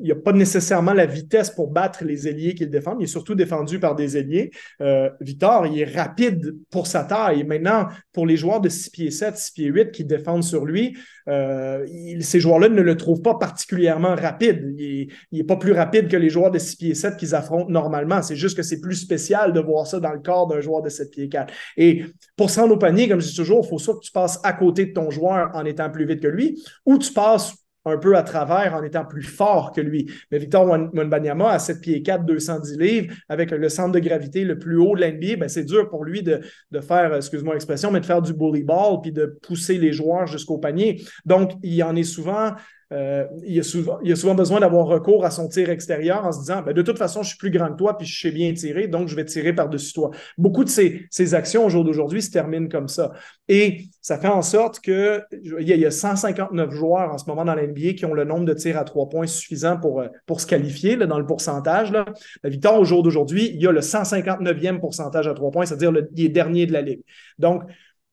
S2: il n'y a pas nécessairement la vitesse pour battre les ailiers qu'il défend. Il est surtout défendu par des ailiers. Euh, Victor, il est rapide pour sa taille. Maintenant, pour les joueurs de 6 pieds 7, 6 pieds 8 qui défendent sur lui, euh, ces joueurs-là ne le trouvent pas particulièrement rapide. Il n'est pas plus rapide que les joueurs de 6 pieds 7 qu'ils affrontent normalement. C'est juste que c'est plus spécial de voir ça dans le corps d'un joueur de 7 pieds 4. Et pour se rendre au panier, comme je dis toujours, il faut soit que tu passes à côté de ton joueur en étant plus vite que lui, ou tu passes un peu à travers en étant plus fort que lui. Mais Victor Wembanyama, à 7 pieds 4, 210 livres, avec le centre de gravité le plus haut de l'NBA, ben c'est dur pour lui de, faire, excuse-moi l'expression, mais de faire du bully ball puis de pousser les joueurs jusqu'au panier. Donc, il en est souvent euh, il, a souvent, il a souvent besoin d'avoir recours à son tir extérieur en se disant ben, de toute façon, je suis plus grand que toi, puis je sais bien tirer, donc je vais tirer par-dessus toi. Beaucoup de ces, ces actions au jour d'aujourd'hui se terminent comme ça. Et ça fait en sorte que il y, a, 159 joueurs en ce moment dans l'NBA qui ont le nombre de tirs à trois points suffisant pour, euh, pour se qualifier là, dans le pourcentage. Là. La victoire au jour d'aujourd'hui, il y a le 159e pourcentage à trois points, c'est-à-dire il est dernier de la Ligue. Donc,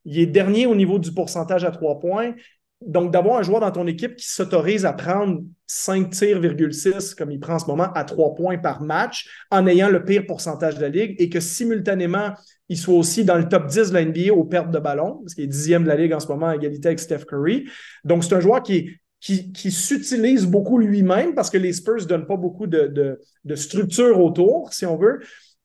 S2: il est dernier au niveau du pourcentage à trois points. Donc, d'avoir un joueur dans ton équipe qui s'autorise à prendre 5 tirs,6 comme il prend en ce moment à 3 points par match en ayant le pire pourcentage de la ligue et que simultanément, il soit aussi dans le top 10 de la NBA aux pertes de ballon, parce qu'il est dixième de la ligue en ce moment à égalité avec Steph Curry. Donc, c'est un joueur qui, qui, s'utilise beaucoup lui-même parce que les Spurs ne donnent pas beaucoup de, de, structure autour, si on veut.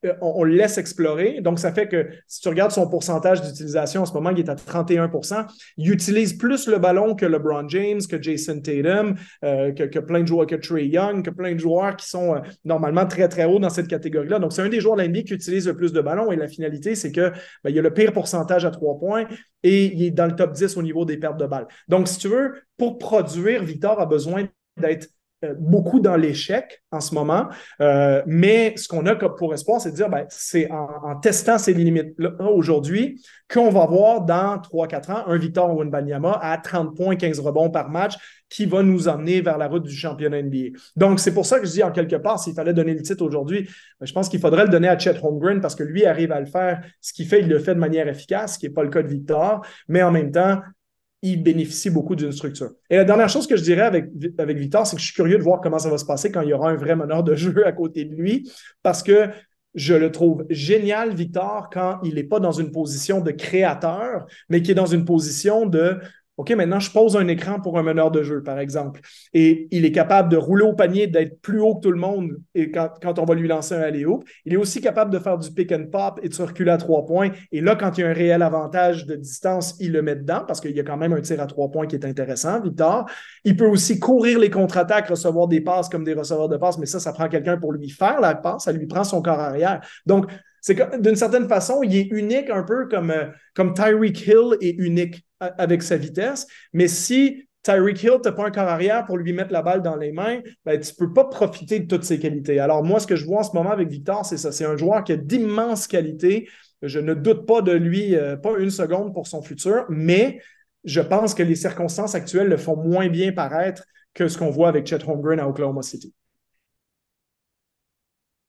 S2: Euh, on, le laisse explorer. Donc, ça fait que si tu regardes son pourcentage d'utilisation en ce moment, il est à 31% Il utilise plus le ballon que LeBron James, que Jason Tatum, euh, que, plein de joueurs, que Trey Young, que plein de joueurs qui sont euh, normalement très, très hauts dans cette catégorie-là. Donc, c'est un des joueurs de l'NBA qui utilise le plus de ballons et la finalité, c'est que ben, il a le pire pourcentage à trois points et il est dans le top 10 au niveau des pertes de balles. Donc, si tu veux, pour produire, Victor a besoin d'être beaucoup dans l'échec en ce moment. Euh, mais ce qu'on a pour espoir, c'est de dire, ben, c'est en, testant ces limites-là aujourd'hui qu'on va voir dans 3-4 ans un Victor Wembanyama à 30 points, 15 rebonds par match qui va nous emmener vers la route du championnat NBA. Donc, c'est pour ça que je dis en quelque part, s'il fallait donner le titre aujourd'hui, ben, je pense qu'il faudrait le donner à Chet Holmgren parce que lui arrive à le faire. Ce qu'il fait, il le fait de manière efficace, ce qui n'est pas le cas de Victor. Mais en même temps, il bénéficie beaucoup d'une structure. Et la dernière chose que je dirais avec, avec Victor, c'est que je suis curieux de voir comment ça va se passer quand il y aura un vrai meneur de jeu à côté de lui, parce que je le trouve génial, Victor, quand il n'est pas dans une position de créateur, mais qui est dans une position de OK, maintenant, je pose un écran pour un meneur de jeu, par exemple, et il est capable de rouler au panier, d'être plus haut que tout le monde et quand, on va lui lancer un aller Il est aussi capable de faire du pick and pop et de se reculer à trois points. Et là, quand il y a un réel avantage de distance, il le met dedans parce qu'il y a quand même un tir à trois points qui est intéressant, Victor. Il peut aussi courir les contre-attaques, recevoir des passes comme des receveurs de passes, mais ça, ça prend quelqu'un pour lui faire la passe, ça lui prend son corps arrière. Donc, c'est d'une certaine façon, il est unique un peu comme, euh, comme Tyreek Hill est unique avec sa vitesse. Mais si Tyreek Hill n'a pas un corps arrière pour lui mettre la balle dans les mains, ben, tu ne peux pas profiter de toutes ses qualités. Alors, moi, ce que je vois en ce moment avec Victor, c'est ça. C'est un joueur qui a d'immenses qualités. Je ne doute pas de lui, euh, pas une seconde pour son futur, mais je pense que les circonstances actuelles le font moins bien paraître que ce qu'on voit avec Chet Holmgren à Oklahoma City.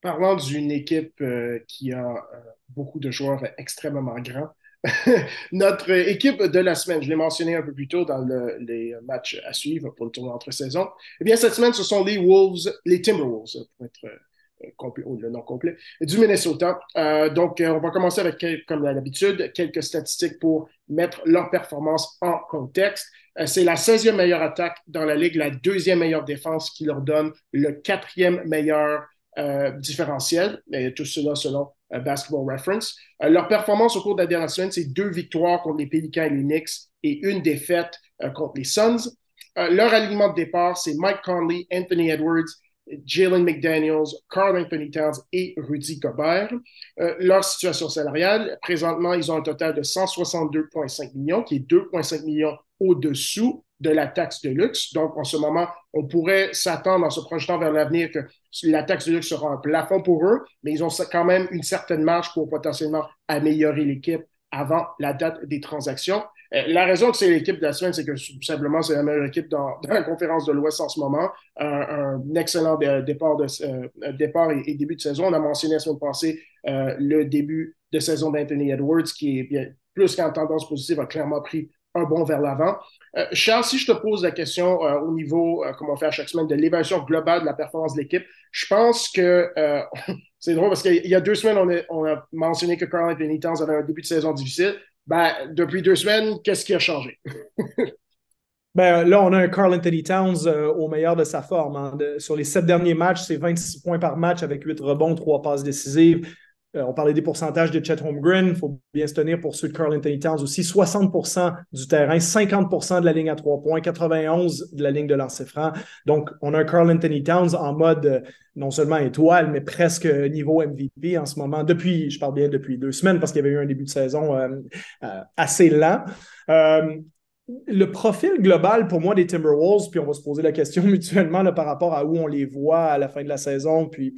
S1: Parlant d'une équipe euh, qui a euh, beaucoup de joueurs extrêmement grands, [LAUGHS] notre équipe de la semaine, je l'ai mentionné un peu plus tôt dans les matchs à suivre pour le tournoi entre saisons. Eh bien, cette semaine, ce sont les Wolves, les Timberwolves, pour être euh, complet, ou le nom complet, du Minnesota. donc, on va commencer avec, comme d'habitude, quelques statistiques pour mettre leur performance en contexte. C'est la 16e meilleure attaque dans la ligue, la deuxième meilleure défense qui leur donne le quatrième meilleur euh, différentiel, mais tout cela selon euh, Basketball Reference. Euh, leur performance au cours de la dernière semaine, c'est deux victoires contre les Pelicans et les Knicks et une défaite contre les Suns. leur alignement de départ, c'est Mike Conley, Anthony Edwards, Jalen McDaniels, Carl Anthony Towns et Rudy Gobert. leur situation salariale, présentement, ils ont un total de 162,5 millions, qui est 2,5 millions au-dessous de la taxe de luxe. Donc, en ce moment, on pourrait s'attendre en se projetant vers l'avenir que la taxe de luxe sera un plafond pour eux, mais ils ont quand même une certaine marge pour potentiellement améliorer l'équipe avant la date des transactions. Euh, la raison que c'est l'équipe de la semaine, c'est que simplement, c'est la meilleure équipe [LAUGHS] dans, la conférence de l'Ouest en ce moment. un excellent départ, de, euh, départ et, début de saison. On a mentionné la semaine passée euh, le début de saison d'Anthony Edwards, qui est plus qu'en tendance positive, a clairement pris un bon vers l'avant. Euh, Charles, si je te pose la question euh, au niveau, euh, comme on fait à chaque semaine, de l'évaluation globale de la performance de l'équipe, je pense que [LAUGHS] c'est drôle parce qu'il y a deux semaines, on a, mentionné que Carl Anthony Towns avait un début de saison difficile. Ben, depuis deux semaines, qu'est-ce qui a changé? [LAUGHS]
S2: ben, là, on a un Carl Anthony Towns au meilleur de sa forme. Hein. sur les sept derniers matchs, c'est 26 points par match avec huit rebonds, trois passes décisives. Euh, on parlait des pourcentages de Chet Holmgren. Il faut bien se tenir pour ceux de Carl Anthony Towns aussi. 60% du terrain, 50% de la ligne à trois points, 91% de la ligne de lancer franc. Donc, on a un Carl Anthony Towns en mode euh, non seulement étoile, mais presque niveau MVP en ce moment. Depuis, je parle bien depuis deux semaines parce qu'il y avait eu un début de saison euh, assez lent le profil global pour moi des Timberwolves, puis on va se poser la question [LAUGHS] mutuellement par rapport à où on les voit à la fin de la saison, puis,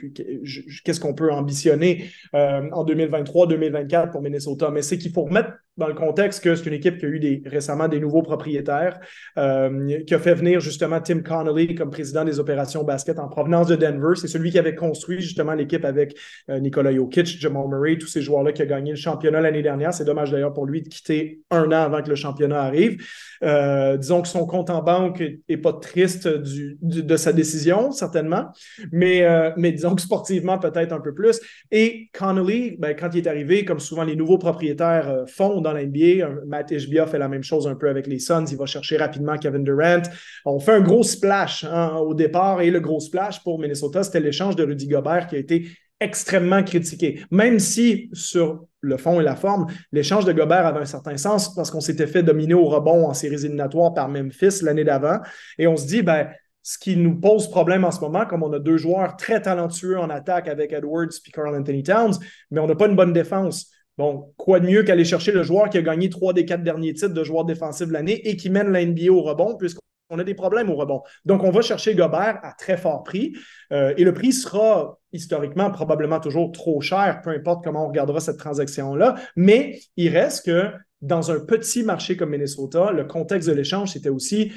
S2: qu'est-ce qu'on peut ambitionner euh, en 2023-2024 pour Minnesota. Mais c'est qu'il faut remettre dans le contexte que c'est une équipe qui a eu récemment des nouveaux propriétaires, euh, qui a fait venir justement Tim Connolly comme président des opérations basket en provenance de Denver. C'est celui qui avait construit justement l'équipe avec euh, Nikola Jokic, Jamal Murray, tous ces joueurs-là qui ont gagné le championnat l'année dernière. C'est dommage d'ailleurs pour lui de quitter un an avant que le championnat arrive. Euh, disons que son compte en banque n'est pas triste de sa décision, certainement, mais, euh, mais disons que sportivement, peut-être un peu plus. Et Connolly, ben, quand il est arrivé, comme souvent les nouveaux propriétaires font dans la NBA, Matt Ishbia fait la même chose un peu avec les Suns, il va chercher rapidement Kevin Durant. On fait un gros splash hein, au départ, et le gros splash pour Minnesota, c'était l'échange de Rudy Gobert qui a été extrêmement critiqué. Même si sur le fond et la forme, l'échange de Gobert avait un certain sens parce qu'on s'était fait dominer au rebond en séries éliminatoires par Memphis l'année d'avant. Et on se dit, ben, ce qui nous pose problème en ce moment, comme on a deux joueurs très talentueux en attaque avec Edwards et Carl Anthony Towns, mais on n'a pas une bonne défense. Bon, quoi de mieux qu'aller chercher le joueur qui a gagné trois des quatre derniers titres de joueur défensif l'année et qui mène la NBA au rebond, puisqu'on on a des problèmes au rebond. Donc, on va chercher Gobert à très fort prix euh, et le prix sera historiquement probablement toujours trop cher, peu importe comment on regardera cette transaction-là, mais il reste que dans un petit marché comme Minnesota, le contexte de l'échange, c'était aussi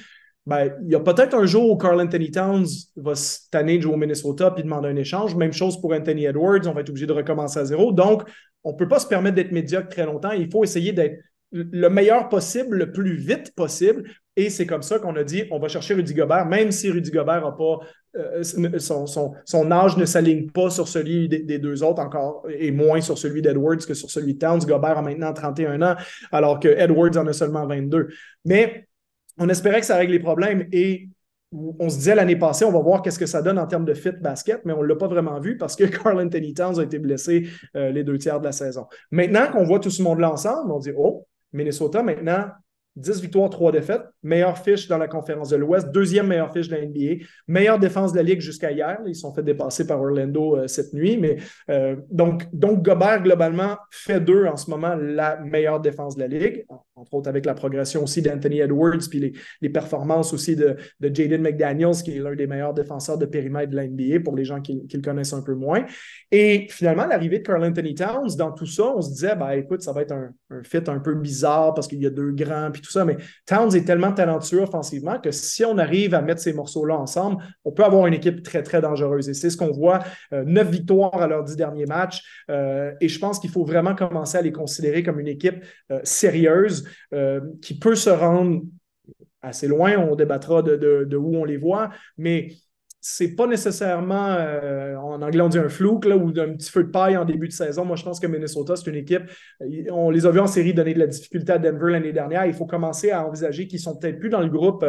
S2: ben, il y a peut-être un jour où Carl Anthony Towns va tanner de jouer au Minnesota puis demander un échange. Même chose pour Anthony Edwards, on va être obligé de recommencer à zéro. Donc, on ne peut pas se permettre d'être médiocre très longtemps. Il faut essayer d'être le meilleur possible, le plus vite possible. Et c'est comme ça qu'on a dit, on va chercher Rudy Gobert, même si Rudy Gobert a pas, euh, son, son, âge ne s'aligne pas sur celui des, deux autres encore, et moins sur celui d'Edwards que sur celui de Towns. Gobert a maintenant 31 ans, alors que Edwards en a seulement 22. Mais on espérait que ça règle les problèmes et on se disait l'année passée, on va voir qu'est-ce que ça donne en termes de fit basket, mais on ne l'a pas vraiment vu parce que [LAUGHS] Carl Anthony Towns a été blessé euh, les deux tiers de la saison. Maintenant qu'on voit tout ce monde-là ensemble, on dit Oh, Minnesota, maintenant, 10 victoires, 3 défaites, meilleure fiche dans la conférence de l'Ouest, deuxième meilleure fiche de la NBA, meilleure défense de la Ligue jusqu'à hier. Ils sont fait dépasser par Orlando euh, cette nuit, mais euh, donc, donc Gobert, globalement, fait d'eux en ce moment la meilleure défense de la Ligue, entre autres avec la progression aussi d'Anthony Edwards, puis les, performances aussi de, de Jaden McDaniels, qui est l'un des meilleurs défenseurs de périmètre de la NBA pour les gens qui, le connaissent un peu moins. Et finalement, l'arrivée de Carl Anthony Towns, dans tout ça, on se disait, ben, écoute, ça va être un, un fit un peu bizarre parce qu'il y a deux grands, puis tout ça, mais Towns est tellement talentueux offensivement que si on arrive à mettre ces morceaux-là ensemble, on peut avoir une équipe très, très dangereuse. Et c'est ce qu'on voit, euh, neuf victoires à leurs dix derniers matchs. Euh, et je pense qu'il faut vraiment commencer à les considérer comme une équipe euh, sérieuse qui peut se rendre assez loin. On débattra de, où on les voit, mais c'est pas nécessairement, euh, en anglais on dit un flou là, ou un petit feu de paille en début de saison. Moi, je pense que Minnesota, c'est une équipe, on les a vus en série donner de la difficulté à Denver l'année dernière. Il faut commencer à envisager qu'ils sont peut-être plus dans le groupe.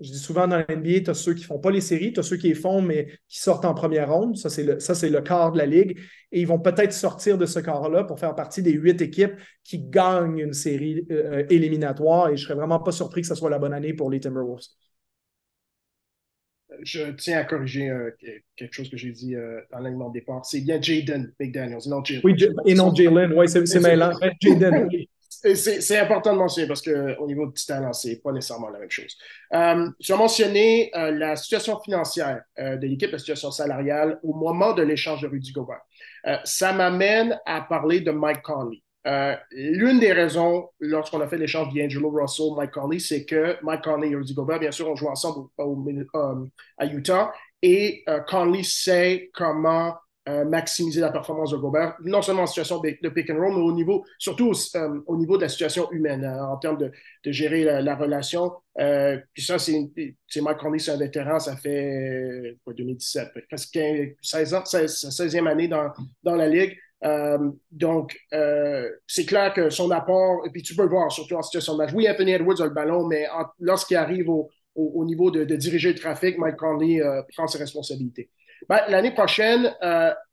S2: Je dis souvent dans la NBA, tu as ceux qui ne font pas les séries, tu as ceux qui les font, mais qui sortent en première ronde. Ça, c'est le, ça, c'est le quart de la Ligue. Et ils vont peut-être sortir de ce quart-là pour faire partie des huit équipes qui gagnent une série euh, éliminatoire. Et je ne serais vraiment pas surpris que ce soit la bonne année pour les Timberwolves
S1: je tiens à corriger euh, quelque chose que j'ai dit euh, dans l'aliment de départ. C'est bien Jaden McDaniels, non Jalen.
S2: Oui, et non Jalen, oui, c'est mêlant. Jaden, [LAUGHS]
S1: C'est important de mentionner parce qu'au niveau du talent, ce n'est pas nécessairement la même chose. Euh, tu as mentionné la situation financière de l'équipe, la situation salariale au moment de l'échange de Rudy Gobert. ça m'amène à parler de Mike Conley. Euh, l'une des raisons, lorsqu'on a fait l'échange d'Angelo Russell, Mike Conley, c'est que Mike Conley et Rudy Gobert, bien sûr, ont joué ensemble euh, à Utah et euh, Conley sait comment maximiser la performance de Gobert, non seulement en situation de, pick and roll, mais au niveau, surtout au niveau de la situation humaine, en termes de, gérer la, relation. puis ça, c'est Mike Conley, c'est un vétéran, ça fait 2017, presque 16 ans, 16e année dans, dans la ligue. Euh, donc, euh, c'est clair que son apport, et puis tu peux le voir, surtout en situation de match. Oui, Anthony Edwards a le ballon, mais lorsqu'il arrive au, au, niveau de, diriger le trafic, Mike Conley euh, prend ses responsabilités. Ben, L'année prochaine,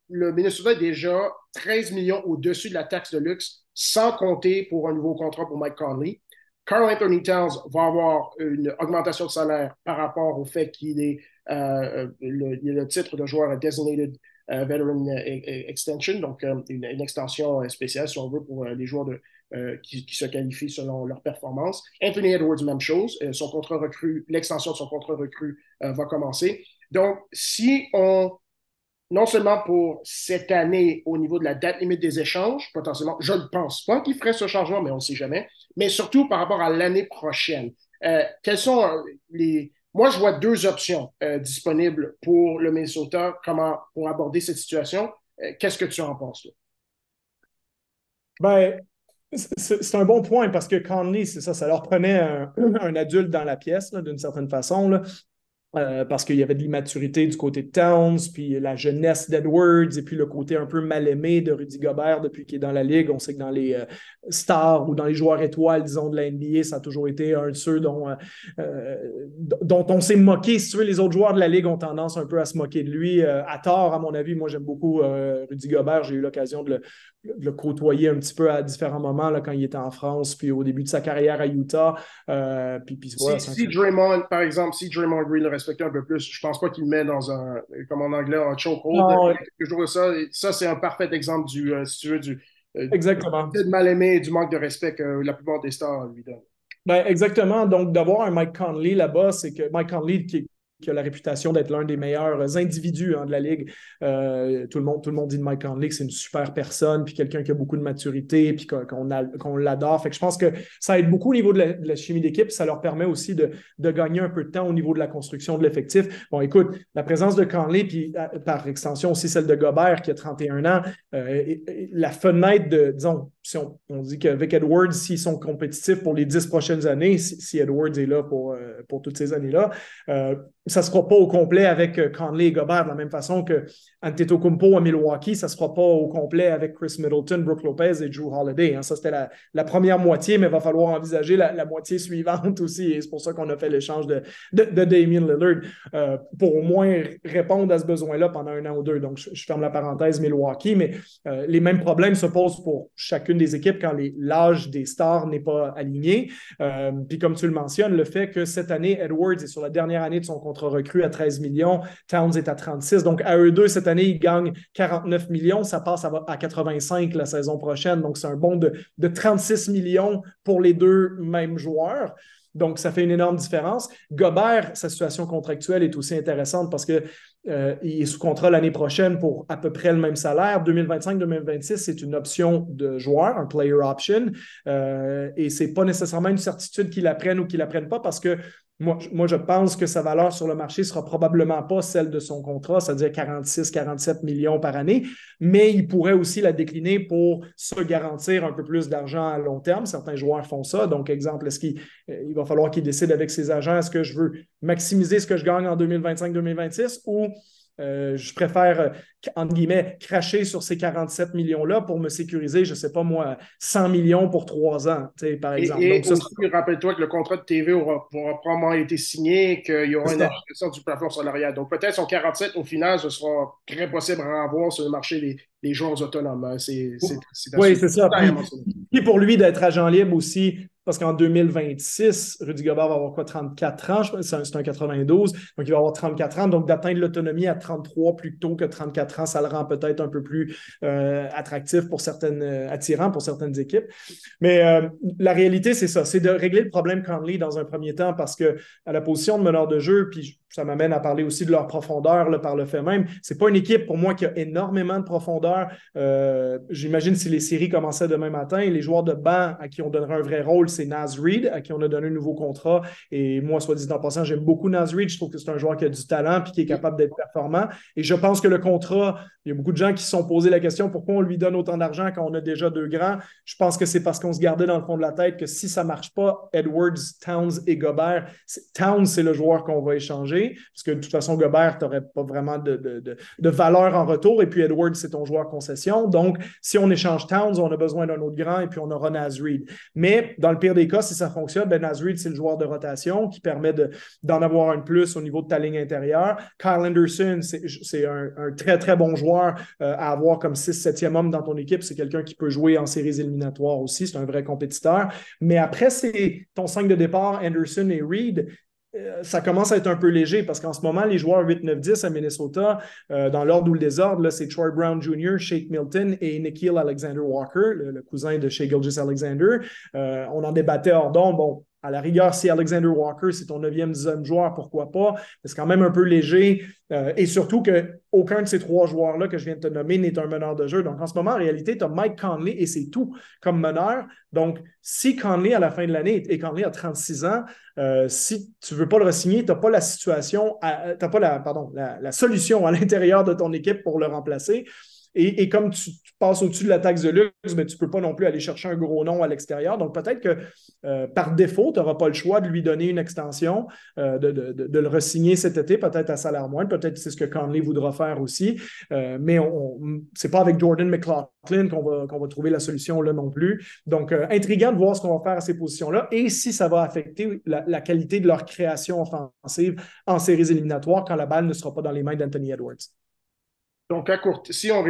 S1: le Minnesota est déjà 13 millions au-dessus de la taxe de luxe, sans compter pour un nouveau contrat pour Mike Conley. Carl Anthony Towns va avoir une augmentation de salaire par rapport au fait qu'il est le, le, titre de joueur designated euh, veteran euh, Extension, donc euh, une, extension spéciale, si on veut, pour les joueurs qui, se qualifient selon leur performance. Anthony Edwards, même chose. son contrat recru, l'extension de son contrat recru va commencer. Donc, si on, non seulement pour cette année au niveau de la date limite des échanges, potentiellement, je ne pense pas qu'il ferait ce changement, mais on ne sait jamais, mais surtout par rapport à l'année prochaine. quels sont les, moi, je vois deux options euh, disponibles pour le Minnesota comment, pour aborder cette situation. Euh, qu'est-ce que tu en penses?
S2: Ben, c'est un bon point parce que Conley, c'est ça, ça leur prenait un, un adulte dans la pièce, d'une certaine façon. Là. Euh, parce qu'il y avait de l'immaturité du côté de Towns, puis la jeunesse d'Edwards, et puis le côté un peu mal aimé de Rudy Gobert depuis qu'il est dans la ligue. On sait que dans les euh, stars ou dans les joueurs étoiles, disons, de la NBA, ça a toujours été un de ceux dont, euh, dont on s'est moqué. Si tu veux, les autres joueurs de la ligue ont tendance un peu à se moquer de lui, à tort, à mon avis. Moi, j'aime beaucoup Rudy Gobert. J'ai eu l'occasion de, le, côtoyer un petit peu à différents moments là, quand il était en France, puis au début de sa carrière à Utah. puis, puis,
S1: si, Draymond, par exemple, si Draymond Green le un peu plus. Je pense pas qu'il met dans un, comme en anglais, un chokehold. ça, ça c'est un parfait exemple du, euh, si tu veux, du,
S2: euh, exactement.
S1: mal aimé et du manque de respect que la plupart des stars lui donnent.
S2: Ben, exactement. Donc, d'avoir un Mike Conley là-bas, c'est que Mike Conley, qui, qui a la réputation d'être l'un des meilleurs individus hein, de la Ligue. Euh, tout, le monde, tout le monde dit de Mike Conley que c'est une super personne, puis quelqu'un qui a beaucoup de maturité, puis qu'on l'adore. Fait que je pense que ça aide beaucoup au niveau de la, chimie d'équipe. Ça leur permet aussi de, gagner un peu de temps au niveau de la construction de l'effectif. Bon, écoute, la présence de Conley, puis euh, par extension aussi celle de Gobert, qui a 31 ans, euh, la fenêtre de, disons, si on, dit qu'avec Edwards, s'ils sont compétitifs pour les dix prochaines années, si, Edwards est là pour, euh, pour toutes ces années-là, euh, ça ne sera pas au complet avec euh, Conley et Gobert, de la même façon que Antetokounmpo à Milwaukee, ça ne sera pas au complet avec Chris Middleton, Brooke Lopez et Drew Holiday. Hein. Ça, c'était la, première moitié, mais il va falloir envisager la, moitié suivante [LAUGHS] aussi. Et c'est pour ça qu'on a fait l'échange de, de, Damien Lillard pour au moins répondre à ce besoin-là pendant un an ou deux. Donc, je, ferme la parenthèse Milwaukee, mais les mêmes problèmes se posent pour chacune des équipes quand l'âge des stars n'est pas aligné. Euh, puis comme tu le mentionnes, le fait que cette année, Edwards est sur la dernière année de son contrat recru à 13 millions, Towns est à 36. Donc à eux deux, cette année, ils gagnent 49 millions. Ça passe à, 85 la saison prochaine. Donc c'est un bond de, de 36 millions pour les deux mêmes joueurs. Donc, ça fait une énorme différence. Gobert, sa situation contractuelle est aussi intéressante parce qu'il euh, est sous contrat l'année prochaine pour à peu près le même salaire. 2025-2026, c'est une option de joueur, un player option. Euh, et ce n'est pas nécessairement une certitude qu'il apprenne ou qu'il apprenne pas parce que moi, je pense que sa valeur sur le marché sera probablement pas celle de son contrat, c'est-à-dire 46, 47 millions par année, mais il pourrait aussi la décliner pour se garantir un peu plus d'argent à long terme. Certains joueurs font ça. Donc, exemple, est-ce qu'il il va falloir qu'il décide avec ses agents, est-ce que je veux maximiser ce que je gagne en 2025-2026 ou euh, je préfère, euh, entre guillemets, cracher sur ces 47 millions-là pour me sécuriser, je ne sais pas moi, 100 millions pour trois ans, par exemple.
S1: Et, Donc, rappelle-toi que le contrat de TV aura, probablement été signé, qu'il y aura une ajustation du plafond salarial. Donc, peut-être son 47, au final, ce sera très possible à avoir sur le marché des, des joueurs autonomes. Hein. C'est,
S2: oui, c'est ça. Puis, pour lui, d'être agent libre aussi, parce qu'en 2026, Rudy Gobert va avoir quoi, 34 ans, c'est un, 92, donc il va avoir 34 ans, donc d'atteindre l'autonomie à 33 plutôt que 34 ans, ça le rend peut-être un peu plus euh, attractif pour certaines, euh, attirant pour certaines équipes. Mais euh, la réalité, c'est ça, c'est de régler le problème Conley dans un premier temps, parce que à la position de meneur de jeu, puis ça m'amène à parler aussi de leur profondeur là, par le fait même. C'est pas une équipe pour moi qui a énormément de profondeur. J'imagine si les séries commençaient demain matin, les joueurs de banc à qui on donnerait un vrai rôle, c'est Naz Reid, à qui on a donné un nouveau contrat. Et moi, soit dit en passant, j'aime beaucoup Naz Reid. Je trouve que c'est un joueur qui a du talent et qui est capable d'être performant. Et je pense que le contrat, il y a beaucoup de gens qui se sont posé la question pourquoi on lui donne autant d'argent quand on a déjà deux grands? Je pense que c'est parce qu'on se gardait dans le fond de la tête que si ça ne marche pas, Edwards, Towns et Gobert, Towns, c'est le joueur qu'on va échanger. Parce que de toute façon, Gobert, tu n'aurais pas vraiment de, de, valeur en retour. Et puis Edwards, c'est ton joueur concession. Donc, si on échange Towns, on a besoin d'un autre grand et puis on aura Naz Reid. Mais dans le des cas, si ça fonctionne, ben Reid, c'est le joueur de rotation qui permet d'en avoir un plus au niveau de ta ligne intérieure. Kyle Anderson, c'est un, très, très bon joueur euh, à avoir comme 6-7e homme dans ton équipe. C'est quelqu'un qui peut jouer en séries éliminatoires aussi. C'est un vrai compétiteur. Mais après, c'est ton 5 de départ, Anderson et euh, ça commence à être un peu léger parce qu'en ce moment, les joueurs 8, 9, 10 à Minnesota, euh, dans l'ordre ou le désordre, c'est Troy Brown Jr., Shake Milton et Nikhil Alexander Walker, le, cousin de Shea Gilgis Alexander. on en débattait hors d'onde. Bon, à la rigueur, si Alexander Walker, c'est ton neuvième, dixième joueur, pourquoi pas? C'est quand même un peu léger. Euh, et surtout qu'aucun de ces trois joueurs-là que je viens de te nommer n'est un meneur de jeu. Donc, en ce moment, en réalité, tu as Mike Conley et c'est tout comme meneur. Donc, si Conley, à la fin de l'année, et Conley a 36 ans, euh, si tu ne veux pas le re-signer, tu n'as pas la situation, tu pas la, pardon, la solution à l'intérieur de ton équipe pour le remplacer. Et, comme tu, passes au-dessus de la taxe de luxe, mais tu ne peux pas non plus aller chercher un gros nom à l'extérieur. Donc peut-être que euh, par défaut, tu n'auras pas le choix de lui donner une extension, euh, de, le resigner cet été, peut-être à salaire moindre. Peut-être c'est ce que Conley voudra faire aussi. Euh, mais ce n'est pas avec Jordan McLaughlin qu'on va, trouver la solution là non plus. Donc, intriguant de voir ce qu'on va faire à ces positions-là et si ça va affecter la qualité de leur création offensive en séries éliminatoires quand la balle ne sera pas dans les mains d'Anthony Edwards.
S1: Donc, à court, si on,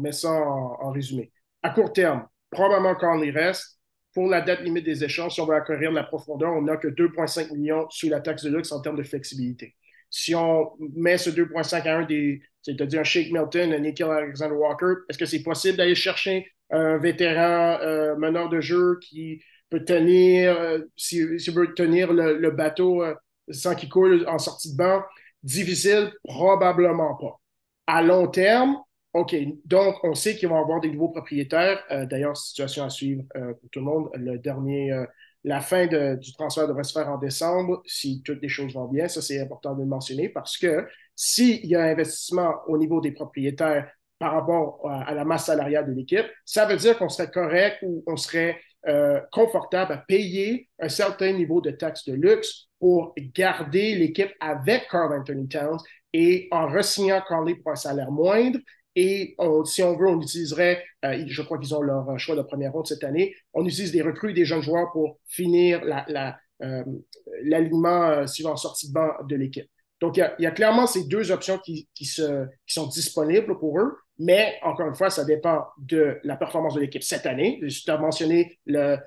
S1: met ça en, résumé, à court terme, probablement quand on y reste, pour la date limite des échanges, si on veut acquérir de la profondeur, on n'a que 2,5 millions sous la taxe de luxe en termes de flexibilité. Si on met ce 2,5 à un des, c'est-à-dire un Shake Milton, un Nikhil Alexander Walker, est-ce que c'est possible d'aller chercher un vétéran euh, meneur de jeu qui peut tenir, euh, s'il veut tenir le, bateau euh, sans qu'il coule en sortie de banc? Difficile? Probablement pas. À long terme, OK. Donc, on sait qu'il va y avoir des nouveaux propriétaires. Euh, d'ailleurs, situation à suivre euh, pour tout le monde. Le dernier, euh, la fin du transfert devrait se faire en décembre si toutes les choses vont bien. Ça, c'est important de le mentionner parce que s'il y a investissement au niveau des propriétaires par rapport à, la masse salariale de l'équipe, ça veut dire qu'on serait correct ou on serait euh, confortable à payer un certain niveau de taxes de luxe pour garder l'équipe avec Carl Anthony Towns et en re-signant Carly pour un salaire moindre. Et si on veut, on utiliserait, euh, je crois qu'ils ont leur choix de première ronde cette année, on utilise des recrues, des jeunes joueurs pour finir l'alignement la, suivant sortie de banc de l'équipe. Donc, il y, a, clairement ces deux options qui, se, qui sont disponibles pour eux. Mais encore une fois, ça dépend de la performance de l'équipe cette année. Tu as mentionné le,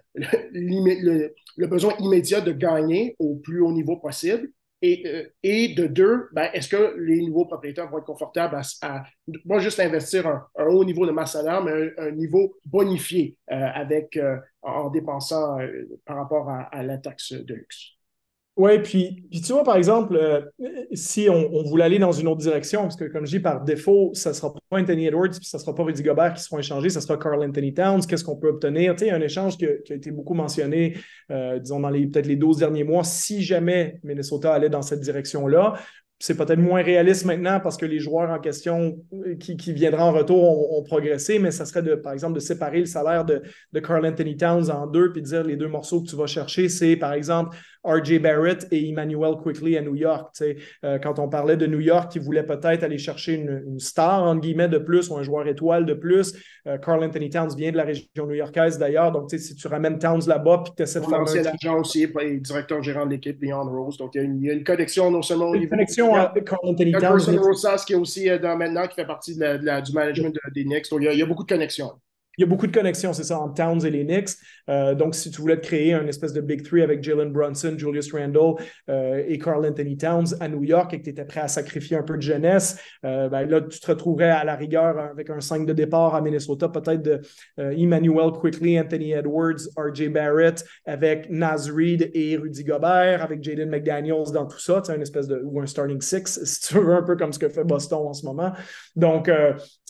S1: besoin immédiat de gagner au plus haut niveau possible. Et, euh, de deux, ben, est-ce que les nouveaux propriétaires vont être confortables à, pas juste investir un, haut niveau de masse salaire, mais un, niveau bonifié euh, avec, euh, en dépensant par rapport à, à la taxe de luxe?
S2: Oui, puis, puis, tu vois, par exemple, euh, si on, voulait aller dans une autre direction, parce que comme je dis, par défaut, ça ne sera pas Anthony Edwards, puis ça ne sera pas Rudy Gobert qui seront échangés, ça sera Carl Anthony Towns. Qu'est-ce qu'on peut obtenir? Tu sais, un échange qui a, été beaucoup mentionné, euh, disons, dans les peut-être les 12 derniers mois, si jamais Minnesota allait dans cette direction-là c'est peut-être moins réaliste maintenant parce que les joueurs en question euh, qui, qui viendront en retour ont, progressé, mais ça serait de, par exemple de séparer le salaire de, de Carl Anthony Towns en deux puis de dire les deux morceaux que tu vas chercher, c'est par exemple RJ Barrett et Emmanuel Quickly à New York. Euh, quand on parlait de New York qui voulait peut-être aller chercher une, star, entre guillemets, de plus ou un joueur étoile de plus, euh, Carl Anthony Towns vient de la région new-yorkaise d'ailleurs. Donc, si tu ramènes Towns là-bas puis que tu essaies de faire.
S1: Un l'agent aussi, directeur gérant de l'équipe, Leon Rose. Donc, il y, a une, connexion non seulement au
S2: niveau. Une connexion avec Carl Anthony Towns.
S1: Carson Rosas qui est aussi euh, dans, maintenant, qui fait partie de la, du management des Knicks. Donc, il y, a, beaucoup de connexions.
S2: Il y a beaucoup de connexions, c'est ça, entre Towns et les Knicks. Euh, donc, si tu voulais te créer un espèce de Big Three avec Jalen Brunson, Julius Randle euh, et Carl Anthony Towns à New York et que tu étais prêt à sacrifier un peu de jeunesse, euh, ben là, tu te retrouverais à la rigueur avec un 5 de départ à Minnesota, peut-être de Emmanuel Quickly, Anthony Edwards, RJ Barrett, avec Naz Reid et Rudy Gobert, avec Jaden McDaniels dans tout ça, tu une espèce de, ou un starting six, [LAUGHS] si tu veux, un peu comme ce que fait Boston en ce moment. Donc,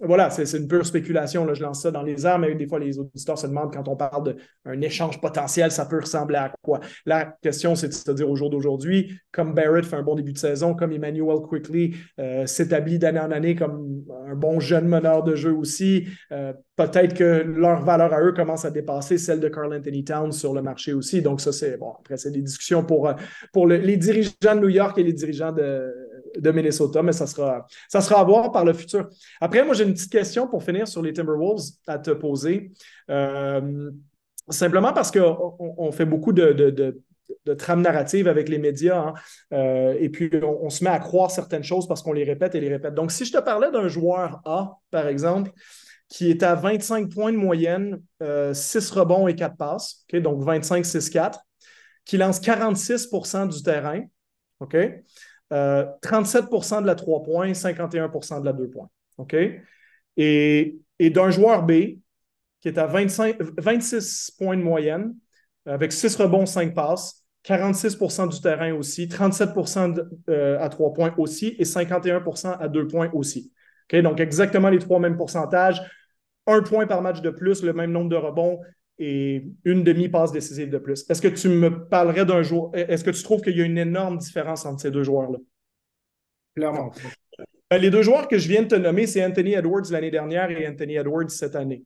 S2: voilà, c'est une pure spéculation, là, je lance ça dans les airs mais des fois, les auditeurs se demandent quand on parle d'un échange potentiel, ça peut ressembler à quoi? La question, c'est de se dire au jour d'aujourd'hui, comme Barrett fait un bon début de saison, comme Emmanuel Quickly euh, s'établit d'année en année comme un bon jeune meneur de jeu aussi, euh, peut-être que leur valeur à eux commence à dépasser celle de Carl Anthony Towns sur le marché aussi. Donc, ça, c'est bon. Après, c'est des discussions pour, euh, pour les dirigeants de New York et les dirigeants de, de Minnesota, mais ça sera, ça sera à voir par le futur. Après, moi, j'ai une petite question pour finir sur les Timberwolves à te poser. Euh, simplement parce qu'on on fait beaucoup de, de, trames narratives avec les médias, hein. euh, et puis on, se met à croire certaines choses parce qu'on les répète et les répète. Donc, si je te parlais d'un joueur A, par exemple, qui est à 25 points de moyenne, 6 euh, rebonds et 4 passes, donc 25-6-4, qui lance 46% du terrain, OK? 37% euh, de la 3 points, 51% de la 2 points. OK? Et, d'un joueur B qui est à 25, 26 points de moyenne, avec 6 rebonds, 5 passes, 46% du terrain aussi, 37% euh, à 3 points aussi et 51% à 2 points aussi. Donc, exactement les trois mêmes pourcentages. Un point par match de plus, le même nombre de rebonds, et une demi-passe décisive de plus. Est-ce que tu me parlerais d'un joueur? Est-ce que tu trouves qu'il y a une énorme différence entre ces deux joueurs-là?
S1: Clairement.
S2: Ben, les deux joueurs que je viens de te nommer, c'est Anthony Edwards l'année dernière et Anthony Edwards cette année.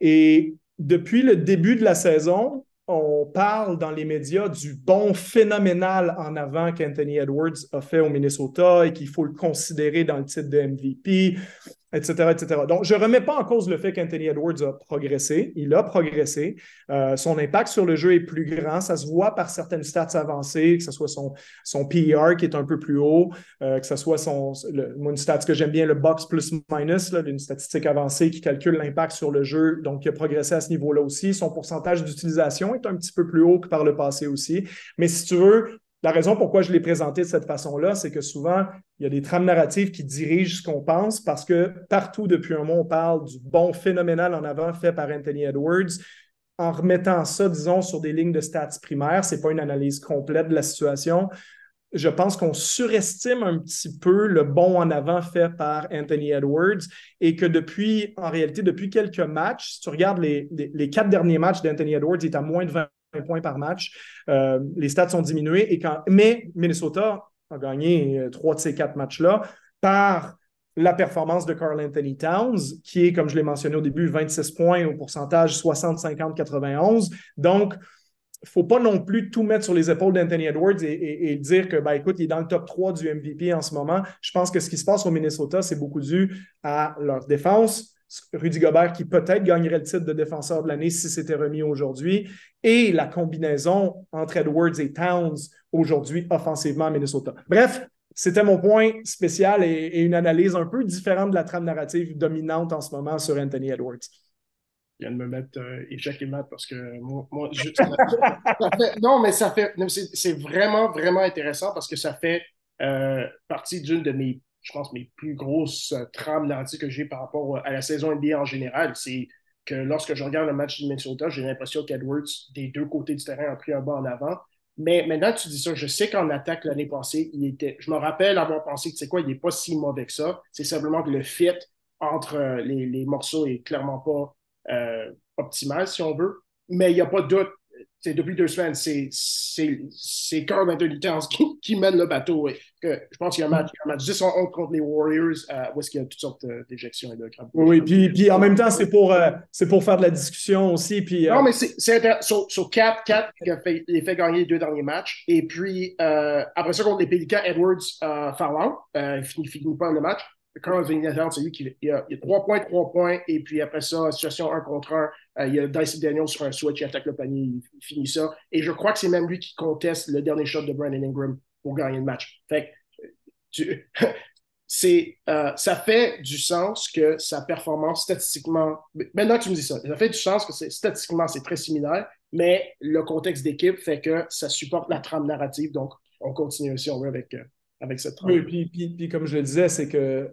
S2: Et depuis le début de la saison, on parle dans les médias du bon phénoménal en avant qu'Anthony Edwards a fait au Minnesota et qu'il faut le considérer dans le titre de MVP etc., etc. Donc, je ne remets pas en cause le fait qu'Anthony Edwards a progressé. Il a progressé. Euh, son impact sur le jeu est plus grand. Ça se voit par certaines stats avancées, que ce soit son, son PER qui est un peu plus haut, euh, que ce soit son, une stat que j'aime bien, le box plus minus, une statistique avancée qui calcule l'impact sur le jeu. Donc, il a progressé à ce niveau-là aussi. Son pourcentage d'utilisation est un petit peu plus haut que par le passé aussi. Mais si tu veux, la raison pourquoi je l'ai présenté de cette façon-là, c'est que souvent, il y a des trames narratives qui dirigent ce qu'on pense parce que partout depuis un mois, on parle du bon phénoménal en avant fait par Anthony Edwards. En remettant ça, disons, sur des lignes de stats primaires, ce n'est pas une analyse complète de la situation. Je pense qu'on surestime un petit peu le bon en avant fait par Anthony Edwards et que depuis, en réalité, depuis quelques matchs, si tu regardes les, quatre derniers matchs d'Anthony Edwards, il est à moins de 20 points par match. Euh, les stats sont diminués. Et quand, mais Minnesota a gagné euh, trois de ces quatre matchs-là par la performance de Carl Anthony Towns, qui est, comme je l'ai mentionné au début, 26 points au pourcentage 60-50-91. Donc, il ne faut pas non plus tout mettre sur les épaules d'Anthony Edwards et, dire que, ben, écoute, il est dans le top 3 du MVP en ce moment. Je pense que ce qui se passe au Minnesota, c'est beaucoup dû à leur défense. Rudy Gobert qui peut-être gagnerait le titre de défenseur de l'année si c'était remis aujourd'hui, et la combinaison entre Edwards et Towns aujourd'hui offensivement à Minnesota. Bref, c'était mon point spécial et, une analyse un peu différente de la trame narrative dominante en ce moment sur Anthony Edwards.
S1: Il vient de me mettre euh, échec et mat parce que moi, [LAUGHS] non, mais ça fait. C'est vraiment, vraiment intéressant parce que ça fait euh, partie d'une de mes, je pense, mes plus grosses euh, trames narratives que j'ai par rapport à la saison NBA en général. C'est que lorsque je regarde le match du Minnesota, j'ai l'impression qu'Edwards, des deux côtés du terrain, a pris un bas en avant. Mais maintenant tu dis ça, je sais qu'en attaque l'année passée, il était. Je me rappelle avoir pensé que c'est quoi, il n'est pas si mauvais que ça. C'est simplement que le fit entre euh, les, morceaux est clairement pas euh, optimal, si on veut. Mais il n'y a pas de doute depuis deux semaines, c'est Carl Anthony Towns qui, qui, mène le bateau. Que, je pense qu'il y a un match, un match 10 en 11 contre les Warriors euh, où est-ce qu'il y a toutes sortes d'éjections et de crabes.
S2: Oui, puis, puis en même temps, c'est pour, euh, pour faire de la discussion aussi. Puis,
S1: euh, Non, mais c'est sur, sur 4, 4 qui a fait, il a fait gagner les deux derniers matchs. Et puis, après ça, contre les Pélicans, Edwards euh, Farland, il finit, finit pas le match. Carl Towns, c'est lui qui il a, il a 3 points, 3 points, et puis après ça, situation 1 contre 1, euh, il y a Dyson Daniels sur un switch, il attaque le panier, il, finit ça. Et je crois que c'est même lui qui conteste le dernier shot de Brandon Ingram pour gagner le match. Fait tu, [LAUGHS] euh, ça fait du sens que sa performance statistiquement. Maintenant que tu me dis ça, ça fait du sens que statistiquement, c'est très similaire, mais le contexte d'équipe fait que ça supporte la trame narrative. Donc, on continue aussi, on veut, avec, euh, avec cette trame.
S2: Oui, puis, puis, puis, comme je le disais, c'est que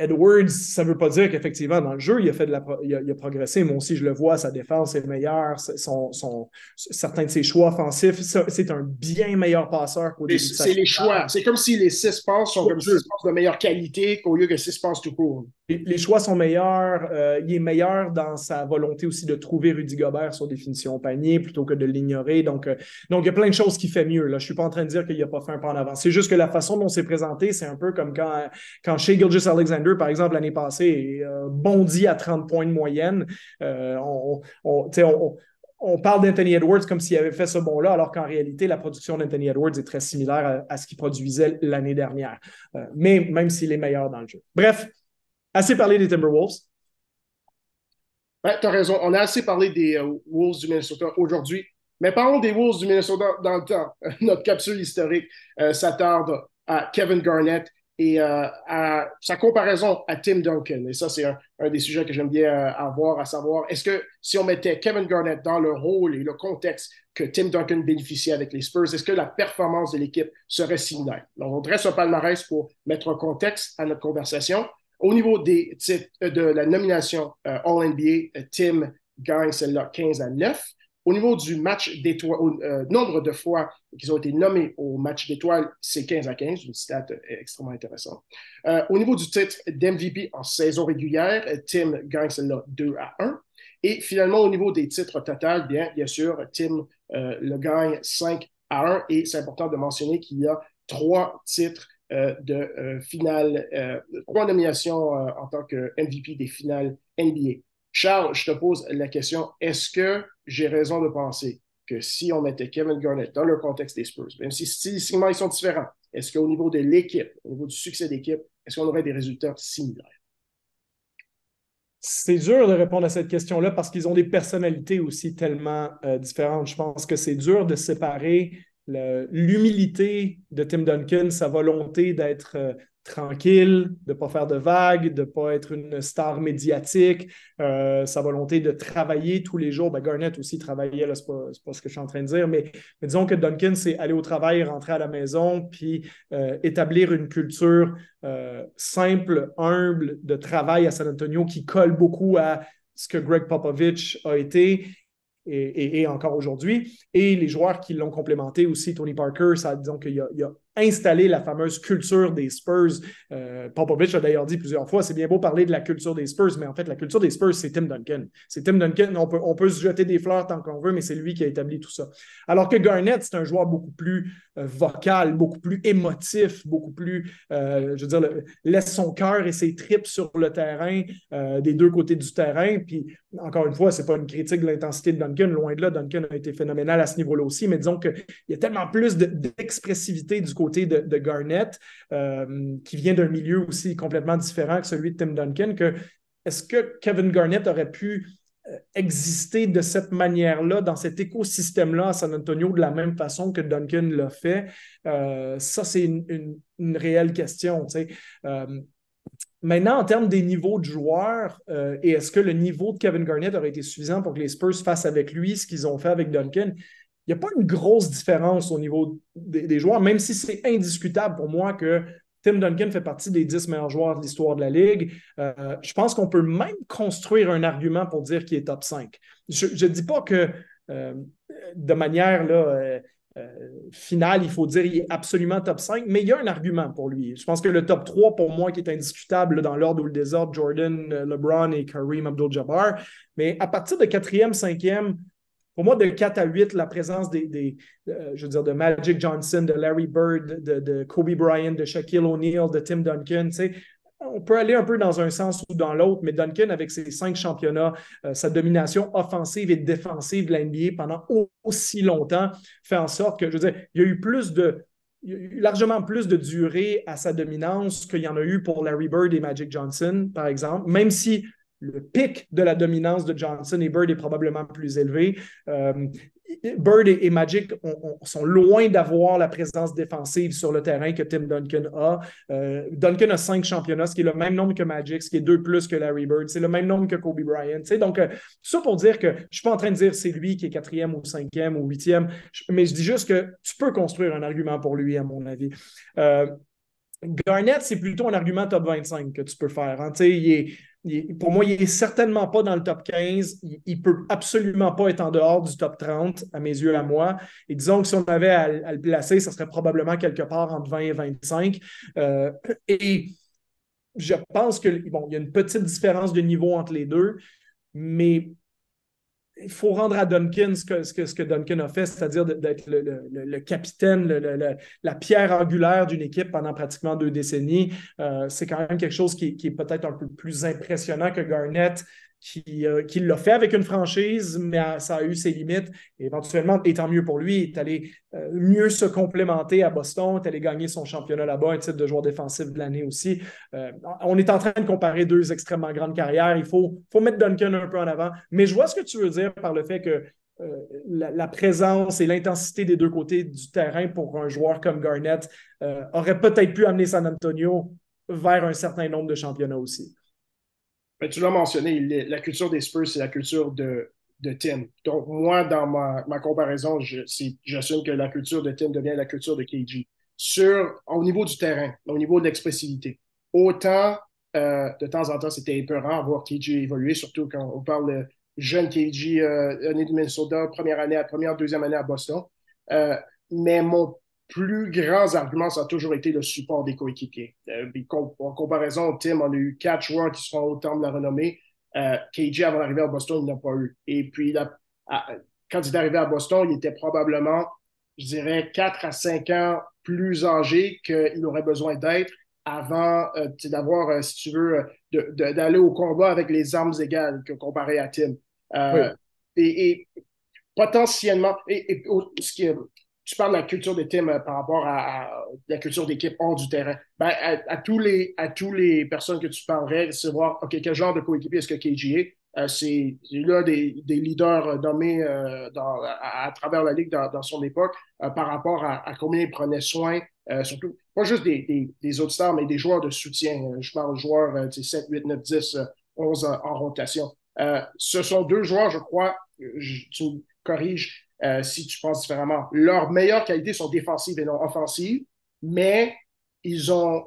S2: Edwards, ça ne veut pas dire qu'effectivement, dans le jeu, il a, fait de la, il a, progressé. Moi aussi, je le vois, sa défense est meilleure, son, son, certains de ses choix offensifs, c'est un bien meilleur passeur qu'au début
S1: C'est les choix. C'est comme si les six passes sont comme six passes de meilleure qualité qu'au lieu que six passes tout court.
S2: Les, choix sont meilleurs. Euh, il est meilleur dans sa volonté aussi de trouver Rudy Gobert sur définition panier plutôt que de l'ignorer. Donc, euh, donc, il y a plein de choses qu'il fait mieux. Je ne suis pas en train de dire qu'il n'a pas fait un pas en avant. C'est juste que la façon dont c'est présenté, c'est un peu comme quand, quand chez Gilgis Alexander, par exemple, l'année passée, euh, bondit à 30 points de moyenne. on, on, parle d'Anthony Edwards comme s'il avait fait ce bon-là, alors qu'en réalité, la production d'Anthony Edwards est très similaire à, ce qu'il produisait l'année dernière. même s'il est meilleur dans le jeu. Bref, Assez parlé des Timberwolves.
S1: Ouais, tu as raison. On a assez parlé des euh, Wolves du Minnesota aujourd'hui. Mais parlons des Wolves du Minnesota dans le temps. [LAUGHS] Notre capsule historique euh, s'attarde à Kevin Garnett et euh, à sa comparaison à Tim Duncan. Et ça, c'est un, des sujets que j'aime bien avoir, à savoir, est-ce que si on mettait Kevin Garnett dans le rôle et le contexte que Tim Duncan bénéficiait avec les Spurs, est-ce que la performance de l'équipe serait similaire? Donc, on dresse un palmarès pour mettre un contexte à notre conversation. Au niveau des euh, de la nomination euh, All-NBA, euh, Tim gagne celle-là 15 à 9. Au niveau du match d'étoiles, au nombre de fois qu'ils ont été nommés au match d'étoiles, c'est 15 à 15, une stat extrêmement intéressante. au niveau du titre d'MVP en saison régulière, Tim gagne celle-là 2 à 1. Et finalement, au niveau des titres total, bien, bien sûr, Tim le gagne 5 à 1. Et c'est important de mentionner qu'il y a trois titres euh, de euh, finale, euh, trois nominations en tant que MVP des finales NBA. Charles, je te pose la question, est-ce que j'ai raison de penser que si on mettait Kevin Garnett dans le contexte des Spurs, même si stylistiquement ils sont différents, est-ce qu'au niveau de l'équipe, au niveau du succès d'équipe, est-ce qu'on aurait des résultats similaires?
S2: C'est dur de répondre à cette question-là parce qu'ils ont des personnalités aussi tellement différentes. Je pense que c'est dur de séparer l'humilité de Tim Duncan, sa volonté d'être euh, tranquille, de ne pas faire de vagues, de ne pas être une star médiatique, euh, sa volonté de travailler tous les jours. Ben, Garnett aussi travaillait, ce n'est pas, ce que je suis en train de dire, mais, disons que Duncan, c'est aller au travail, rentrer à la maison, puis euh, établir une culture simple, humble de travail à San Antonio qui colle beaucoup à ce que Greg Popovich a été et, encore aujourd'hui. Et les joueurs qui l'ont complémenté aussi, Tony Parker, ça, disons qu'il y, a installer la fameuse culture des Spurs. Euh, Popovich a d'ailleurs dit plusieurs fois, c'est bien beau parler de la culture des Spurs, mais en fait, la culture des Spurs, c'est Tim Duncan. C'est Tim Duncan, on peut, on peut se jeter des fleurs tant qu'on veut, mais c'est lui qui a établi tout ça. Alors que Garnett, c'est un joueur beaucoup plus euh, vocal, beaucoup plus émotif, beaucoup plus, euh, je veux dire, laisse son cœur et ses tripes sur le terrain, des deux côtés du terrain. Puis, encore une fois, ce n'est pas une critique de l'intensité de Duncan, loin de là, Duncan a été phénoménal à ce niveau-là aussi, mais disons qu'il y a tellement plus d'expressivité du côté de, Garnett, qui vient d'un milieu aussi complètement différent que celui de Tim Duncan, que est-ce que Kevin Garnett aurait pu exister de cette manière-là, dans cet écosystème-là à San Antonio, de la même façon que Duncan l'a fait? Euh, ça, c'est une, réelle question. Euh, maintenant, en termes des niveaux de joueurs, euh, et est-ce que le niveau de Kevin Garnett aurait été suffisant pour que les Spurs fassent avec lui ce qu'ils ont fait avec Duncan? Il n'y a pas une grosse différence au niveau des joueurs, même si c'est indiscutable pour moi que Tim Duncan fait partie des 10 meilleurs joueurs de l'histoire de la Ligue. Euh, je pense qu'on peut même construire un argument pour dire qu'il est top 5. Je ne dis pas que euh, de manière euh, finale, il faut dire qu'il est absolument top 5, mais il y a un argument pour lui. Je pense que le top 3, pour moi, qui est indiscutable dans l'ordre ou le désordre, Jordan, LeBron et Kareem Abdul-Jabbar. Mais à partir de 4e, 5e, pour moi, de 4 à 8, la présence des, euh, de Magic Johnson, de Larry Bird, de, Kobe Bryant, de Shaquille O'Neal, de Tim Duncan, on peut aller un peu dans un sens ou dans l'autre, mais Duncan, avec ses cinq championnats, euh, sa domination offensive et défensive de la NBA pendant aussi longtemps, fait en sorte que, je veux dire, il y a eu plus de, largement plus de durée à sa dominance qu'il y en a eu pour Larry Bird et Magic Johnson, par exemple, même si le pic de la dominance de Johnson et Bird est probablement plus élevé. Euh, Bird et, Magic sont loin d'avoir la présence défensive sur le terrain que Tim Duncan a. Euh, Duncan a cinq championnats, ce qui est le même nombre que Magic, ce qui est deux plus que Larry Bird. C'est le même nombre que Kobe Bryant. Donc, euh, ça pour dire que je ne suis pas en train de dire c'est lui qui est quatrième ou cinquième ou huitième, mais je dis juste que tu peux construire un argument pour lui, à mon avis. Garnett, c'est plutôt un argument top 25 que tu peux faire. Hein. Il est, pour moi, il n'est certainement pas dans le top 15. Il ne peut absolument pas être en dehors du top 30, à mes yeux, à moi. Et disons que si on avait à, le placer, ça serait probablement quelque part entre 20 et 25. Euh, et je pense qu'il bon, y a une petite différence de niveau entre les deux, mais il faut rendre à Duncan ce que, Duncan a fait, c'est-à-dire d'être le, capitaine, la pierre angulaire d'une équipe pendant pratiquement deux décennies. Euh, c'est quand même quelque chose qui est peut-être un peu plus impressionnant que Garnett euh, qui, l'a fait avec une franchise, mais ça a eu ses limites. Et éventuellement, et tant mieux pour lui, il est allé euh, mieux se complémenter à Boston, il est allé gagner son championnat là-bas, un titre de joueur défensif de l'année aussi. Euh, on est en train de comparer deux extrêmement grandes carrières. Il faut, faut mettre Duncan un peu en avant. Mais je vois ce que tu veux dire par le fait que la, présence et l'intensité des deux côtés du terrain pour un joueur comme Garnett aurait peut-être pu amener San Antonio vers un certain nombre de championnats aussi.
S1: Tu l'as mentionné, la culture des Spurs, c'est la culture de, de Tim. Donc, moi, dans ma, ma comparaison, j'assume que la culture de Tim devient la culture de KG. Sur, au niveau du terrain, au niveau de l'expressivité, autant euh, de temps en temps, c'était épeurant à voir KG évoluer, surtout quand on parle de jeune KG, euh, né de Minnesota, première année, première, deuxième année à Boston. Euh, mais mon plus grands arguments, ça a toujours été le support des coéquipiers. Euh, en comparaison, Tim, on a eu quatre joueurs qui seront au temps de la renommée. Euh, KJ, avant d'arriver à Boston, il n'a pas eu. Et puis, quand il est arrivé à Boston, il était probablement, je dirais, quatre à cinq ans plus âgé qu'il aurait besoin d'être avant euh, d'avoir, si tu veux, d'aller au combat avec les armes égales que comparé à Tim. et, potentiellement, et, ce qui est tu parles de la culture des teams euh, par rapport à, la culture d'équipe hors du terrain. Ben, à, tous les, à tous les personnes que tu parlerais, c'est voir, OK, quel genre de coéquipier est-ce que KG? Euh, c'est là des, des, leaders euh, nommés dans, à, travers la Ligue dans, son époque par rapport à, combien il prenait soin, surtout, pas juste des, des, autres stars, mais des joueurs de soutien. je parle de joueurs 7, 8, 9, 10, 11 en, rotation. ce sont deux joueurs, je crois, tu me corriges, euh, si tu penses différemment. Leurs meilleures qualités sont défensives et non offensives, mais ils ont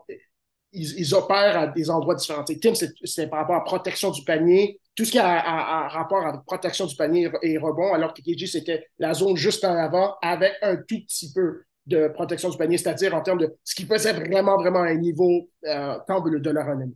S1: ils, opèrent à des endroits différents. Tim, c'est par rapport à protection du panier, tout ce qui a à, rapport à protection du panier et rebond, alors que KG, c'était la zone juste en avant avec un tout petit peu de protection du panier, c'est-à-dire en termes de ce qui faisait vraiment, vraiment un niveau euh, tant de, leur année.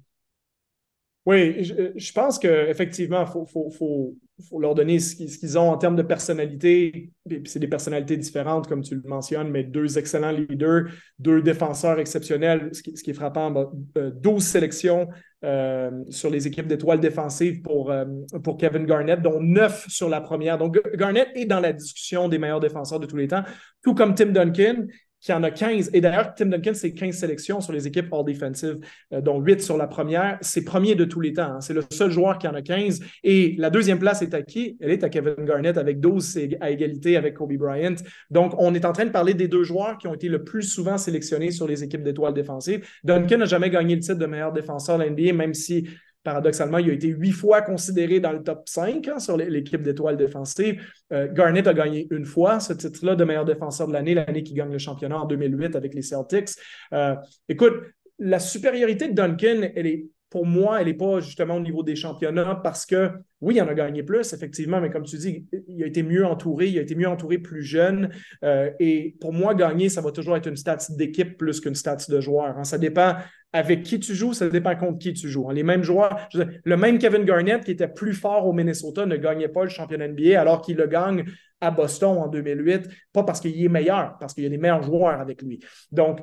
S2: Oui, je, pense qu'effectivement, il faut, faut, faut, faut, leur donner ce qu'ils ont en termes de personnalité. C'est des personnalités différentes, comme tu le mentionnes, mais deux excellents leaders, deux défenseurs exceptionnels. Ce qui, est frappant, 12 ben, sélections euh, sur les équipes d'étoiles défensives pour, euh, pour Kevin Garnett, dont 9 sur la première. Donc, Garnett est dans la discussion des meilleurs défenseurs de tous les temps, tout comme Tim Duncan qui en a 15. Et d'ailleurs, Tim Duncan, c'est 15 sélections sur les équipes all-defensive, euh, dont 8 sur la première. C'est premier de tous les temps. Hein. C'est le seul joueur qui en a 15. Et la deuxième place est à qui? Elle est à Kevin Garnett avec 12 à égalité avec Kobe Bryant. Donc, on est en train de parler des deux joueurs qui ont été le plus souvent sélectionnés sur les équipes d'étoiles défensives. Duncan n'a jamais gagné le titre de meilleur défenseur de l'NBA, même si Paradoxalement, il a été huit fois considéré dans le top 5 hein, sur l'équipe d'étoiles défensives. Euh, Garnett a gagné une fois ce titre-là de meilleur défenseur de l'année, l'année qui gagne le championnat en 2008 avec les Celtics. Euh, écoute, la supériorité de Duncan, elle est pour moi, elle n'est pas justement au niveau des championnats parce que, oui, il en a gagné plus, effectivement, mais comme tu dis, il a été mieux entouré, il a été mieux entouré plus jeune. Euh, et pour moi, gagner, ça va toujours être une stats d'équipe plus qu'une stats de joueur. Hein. Ça dépend avec qui tu joues, ça dépend contre qui tu joues. Hein. Les mêmes joueurs, le même Kevin Garnett qui était plus fort au Minnesota ne gagnait pas le championnat NBA alors qu'il le gagne à Boston en 2008, pas parce qu'il est meilleur, parce qu'il y a des meilleurs joueurs avec lui. Donc,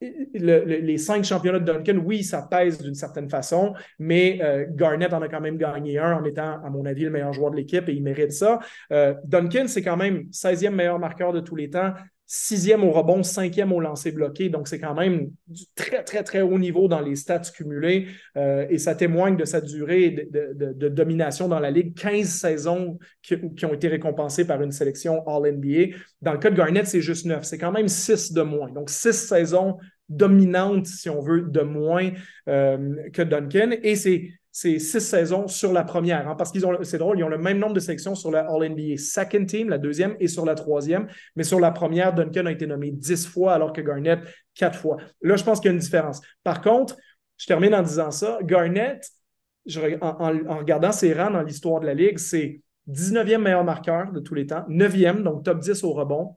S2: les cinq championnats de Duncan, oui, ça pèse d'une certaine façon, mais euh, Garnett en a quand même gagné un en étant, à mon avis, le meilleur joueur de l'équipe et il mérite ça. Euh, Duncan, c'est quand même 16e meilleur marqueur de tous les temps, sixième au rebond, cinquième au lancer bloqué. Donc, c'est quand même du très, très, très haut niveau dans les stats cumulés euh, et ça témoigne de sa durée de, domination dans la Ligue. 15 saisons qui, ont été récompensées par une sélection All-NBA. Dans le cas de Garnett, c'est juste 9. C'est quand même 6 de moins. Donc, 6 saisons dominantes, si on veut, de moins euh, que Duncan. Et c'est c'est six saisons sur la première. Hein, parce qu'ils ont, c'est drôle, ils ont le même nombre de sélections sur la All-NBA Second Team, la deuxième, et sur la troisième. Mais sur la première, Duncan a été nommé dix fois, alors que Garnett, quatre fois. Là, je pense qu'il y a une différence. Par contre, je termine en disant ça. Garnett, en, regardant ses rangs dans l'histoire de la Ligue, c'est 19e meilleur marqueur de tous les temps, 9e, donc top 10 au rebond,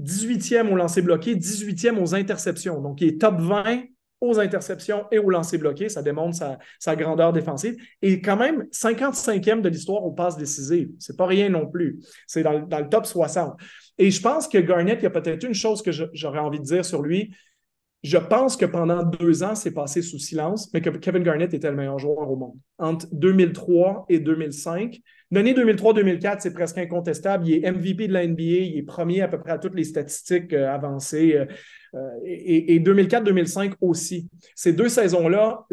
S2: 18e au lancer bloqué, 18e aux interceptions. Donc, il est top 20 aux interceptions et au lancer bloqué. Ça démontre sa, grandeur défensive. Et quand même, 55e de l'histoire aux passes décisives. C'est pas rien non plus. C'est dans, le top 60. Et je pense que Garnett, il y a peut-être une chose que j'aurais envie de dire sur lui. Je pense que pendant deux ans, c'est passé sous silence, mais que Kevin Garnett était le meilleur joueur au monde. Entre 2003 et 2005, L'année 2003-2004, c'est presque incontestable. Il est MVP de la NBA, il est premier à peu près à toutes les statistiques euh, avancées. Euh, euh, et, 2004-2005 aussi. Ces deux saisons-là,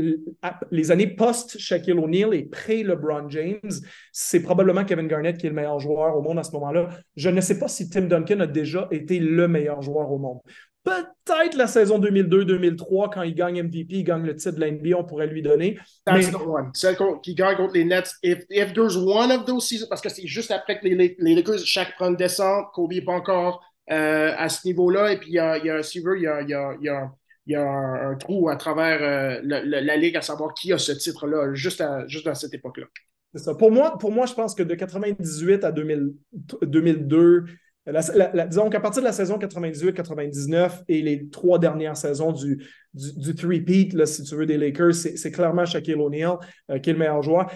S2: les années post-Shaquille O'Neal et pré-LeBron James, c'est probablement Kevin Garnett qui est le meilleur joueur au monde à ce moment-là. Je ne sais pas si Tim Duncan a déjà été le meilleur joueur au monde. Peut-être la saison 2002-2003, quand il gagne MVP, il gagne le titre de la NBA, on pourrait lui donner.
S1: That's the one. Celle qui gagne contre les Nets. If, if there's one of those seasons, parce que c'est juste après que les, les Lakers, chaque prend descente, Kobe n'est pas encore euh, à ce niveau-là. Et puis, il y a, il y a si il y a, il y a, il y a, il y a un, trou à travers euh, la, Ligue à savoir qui a ce titre-là, juste, à, juste à cette époque-là.
S2: C'est ça. Pour moi, pour moi, je pense que de 98 à 2000, 2002, disons qu'à partir de la saison 98-99 et les trois dernières saisons du, du, three-peat, si tu veux, des Lakers, c'est clairement Shaquille O'Neal euh, qui est le meilleur joueur.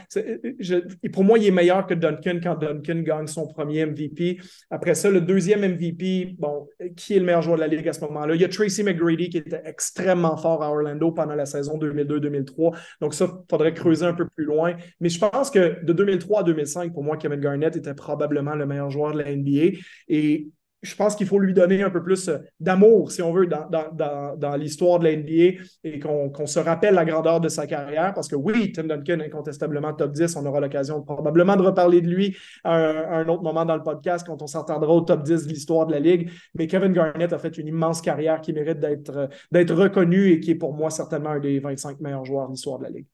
S2: Pour moi, il est meilleur que Duncan quand Duncan gagne son premier MVP. Après ça, le deuxième MVP, bon, qui est le meilleur joueur de la Ligue à ce moment-là? Il y a Tracy McGrady qui était extrêmement fort à Orlando pendant la saison 2002-2003. Donc ça, il faudrait creuser un peu plus loin. Mais je pense que de 2003 à 2005, pour moi, Kevin Garnett était probablement le meilleur joueur de la NBA. Et je pense qu'il faut lui donner un peu plus euh, d'amour, si on veut, dans, l'histoire de la NBA et qu'on se rappelle la grandeur de sa carrière. Parce que oui, Tim Duncan, incontestablement top 10, on aura l'occasion probablement de reparler de lui à un, autre moment dans le podcast quand on s'entendra au top 10 de l'histoire de la Ligue. Mais Kevin Garnett a fait une immense carrière qui mérite d'être reconnu et qui est pour moi certainement un des 25 meilleurs joueurs de l'histoire de la Ligue.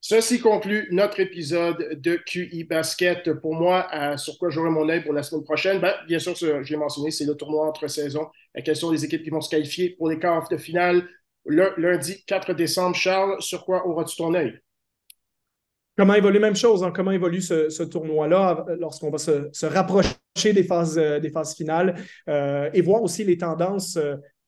S1: Ceci conclut notre épisode de QI Basket. Pour moi, sur quoi j'aurai mon œil pour la semaine prochaine, ben, bien sûr, j'ai mentionné, c'est le tournoi entre saisons. La question des équipes qui vont se qualifier pour les quarts de finale le lundi 4 décembre. Charles, sur quoi auras-tu ton œil?
S2: comment évolue, même chose, hein, comment évolue ce, tournoi-là lorsqu'on va se, rapprocher des phases, des phases finales et voir aussi les tendances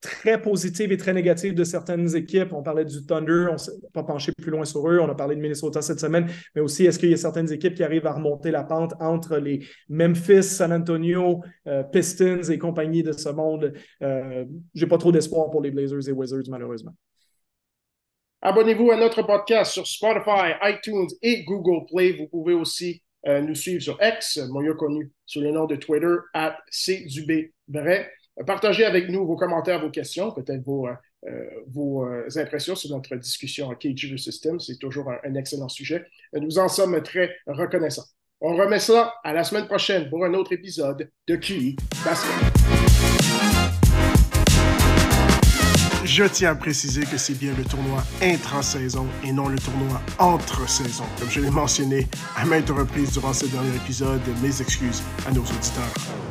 S2: très positive et très négative de certaines équipes. On parlait du Thunder, on ne s'est pas penché plus loin sur eux. On a parlé de Minnesota cette semaine, mais aussi est-ce qu'il y a certaines équipes qui arrivent à remonter la pente entre les Memphis, San Antonio, euh, Pistons et compagnie de ce monde? Euh, J'ai pas trop d'espoir pour les Blazers et Wizards, malheureusement.
S1: Abonnez-vous à notre podcast sur Spotify, iTunes et Google Play. Vous pouvez aussi euh, nous suivre sur X, mieux connu sous le nom de Twitter, at Vrai. Partagez avec nous vos commentaires, vos questions, peut-être vos, euh, euh, euh, impressions sur notre discussion KG System. C'est toujours un, excellent sujet. Nous en sommes très reconnaissants. On remet cela à la semaine prochaine pour un autre épisode de QI Basket. Je tiens à préciser que c'est bien le tournoi intra-saison et non le tournoi entre-saison. Comme je l'ai mentionné à maintes reprises durant ce dernier épisode, mes excuses à nos auditeurs.